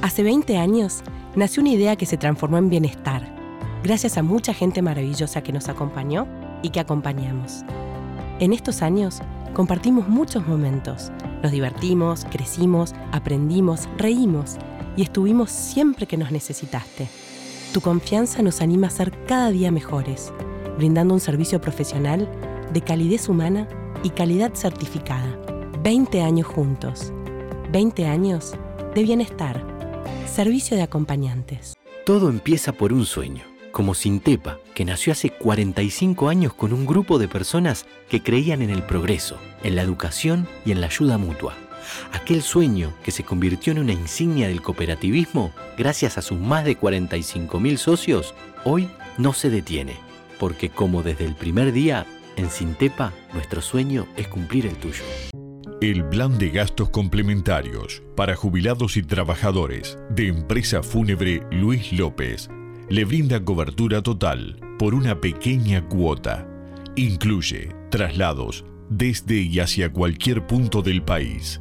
Hace 20 años nació una idea que se transformó en bienestar, gracias a mucha gente maravillosa que nos acompañó y que acompañamos. En estos años compartimos muchos momentos, nos divertimos, crecimos, aprendimos, reímos y estuvimos siempre que nos necesitaste. Tu confianza nos anima a ser cada día mejores, brindando un servicio profesional de calidez humana y calidad certificada. 20 años juntos. 20 años de bienestar. Servicio de acompañantes. Todo empieza por un sueño, como Sintepa, que nació hace 45 años con un grupo de personas que creían en el progreso, en la educación y en la ayuda mutua. Aquel sueño que se convirtió en una insignia del cooperativismo gracias a sus más de 45.000 socios, hoy no se detiene, porque como desde el primer día, en Sintepa, nuestro sueño es cumplir el tuyo. El plan de gastos complementarios para jubilados y trabajadores de empresa fúnebre Luis López le brinda cobertura total por una pequeña cuota. Incluye traslados desde y hacia cualquier punto del país.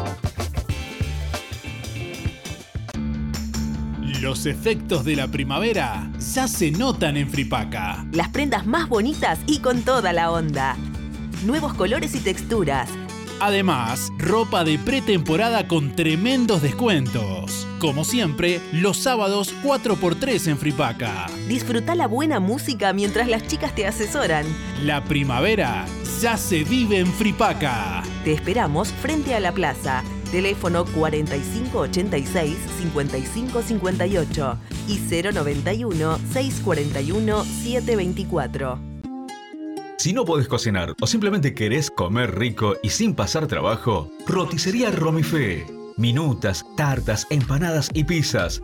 Los efectos de la primavera ya se notan en Fripaca. Las prendas más bonitas y con toda la onda. Nuevos colores y texturas. Además, ropa de pretemporada con tremendos descuentos. Como siempre, los sábados 4x3 en Fripaca. Disfruta la buena música mientras las chicas te asesoran. La primavera ya se vive en Fripaca. Te esperamos frente a la plaza. Teléfono 4586-5558 y 091-641-724. Si no podés cocinar o simplemente querés comer rico y sin pasar trabajo, roticería Romifé. Minutas, tartas, empanadas y pizzas.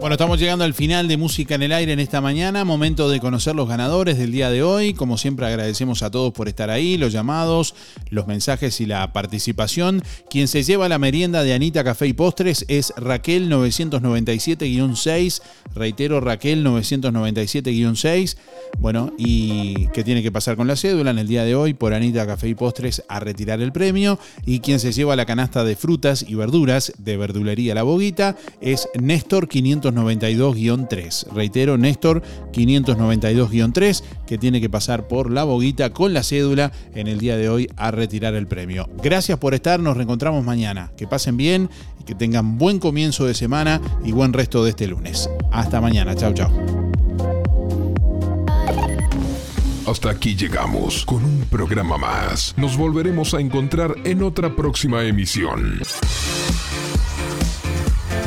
Bueno, estamos llegando al final de Música en el Aire en esta mañana. Momento de conocer los ganadores del día de hoy. Como siempre agradecemos a todos por estar ahí, los llamados, los mensajes y la participación. Quien se lleva la merienda de Anita Café y Postres es Raquel 997-6. Reitero, Raquel 997-6. Bueno, y qué tiene que pasar con la cédula en el día de hoy por Anita Café y Postres a retirar el premio. Y quien se lleva la canasta de frutas y verduras de Verdulería La Boguita es Néstor 592-3. Reitero, Néstor 592-3, que tiene que pasar por La Boguita con la cédula en el día de hoy a retirar el premio. Gracias por estar, nos reencontramos mañana. Que pasen bien y que tengan buen comienzo de semana y buen resto de este lunes. Hasta mañana, chao, chao. Hasta aquí llegamos con un programa más. Nos volveremos a encontrar en otra próxima emisión.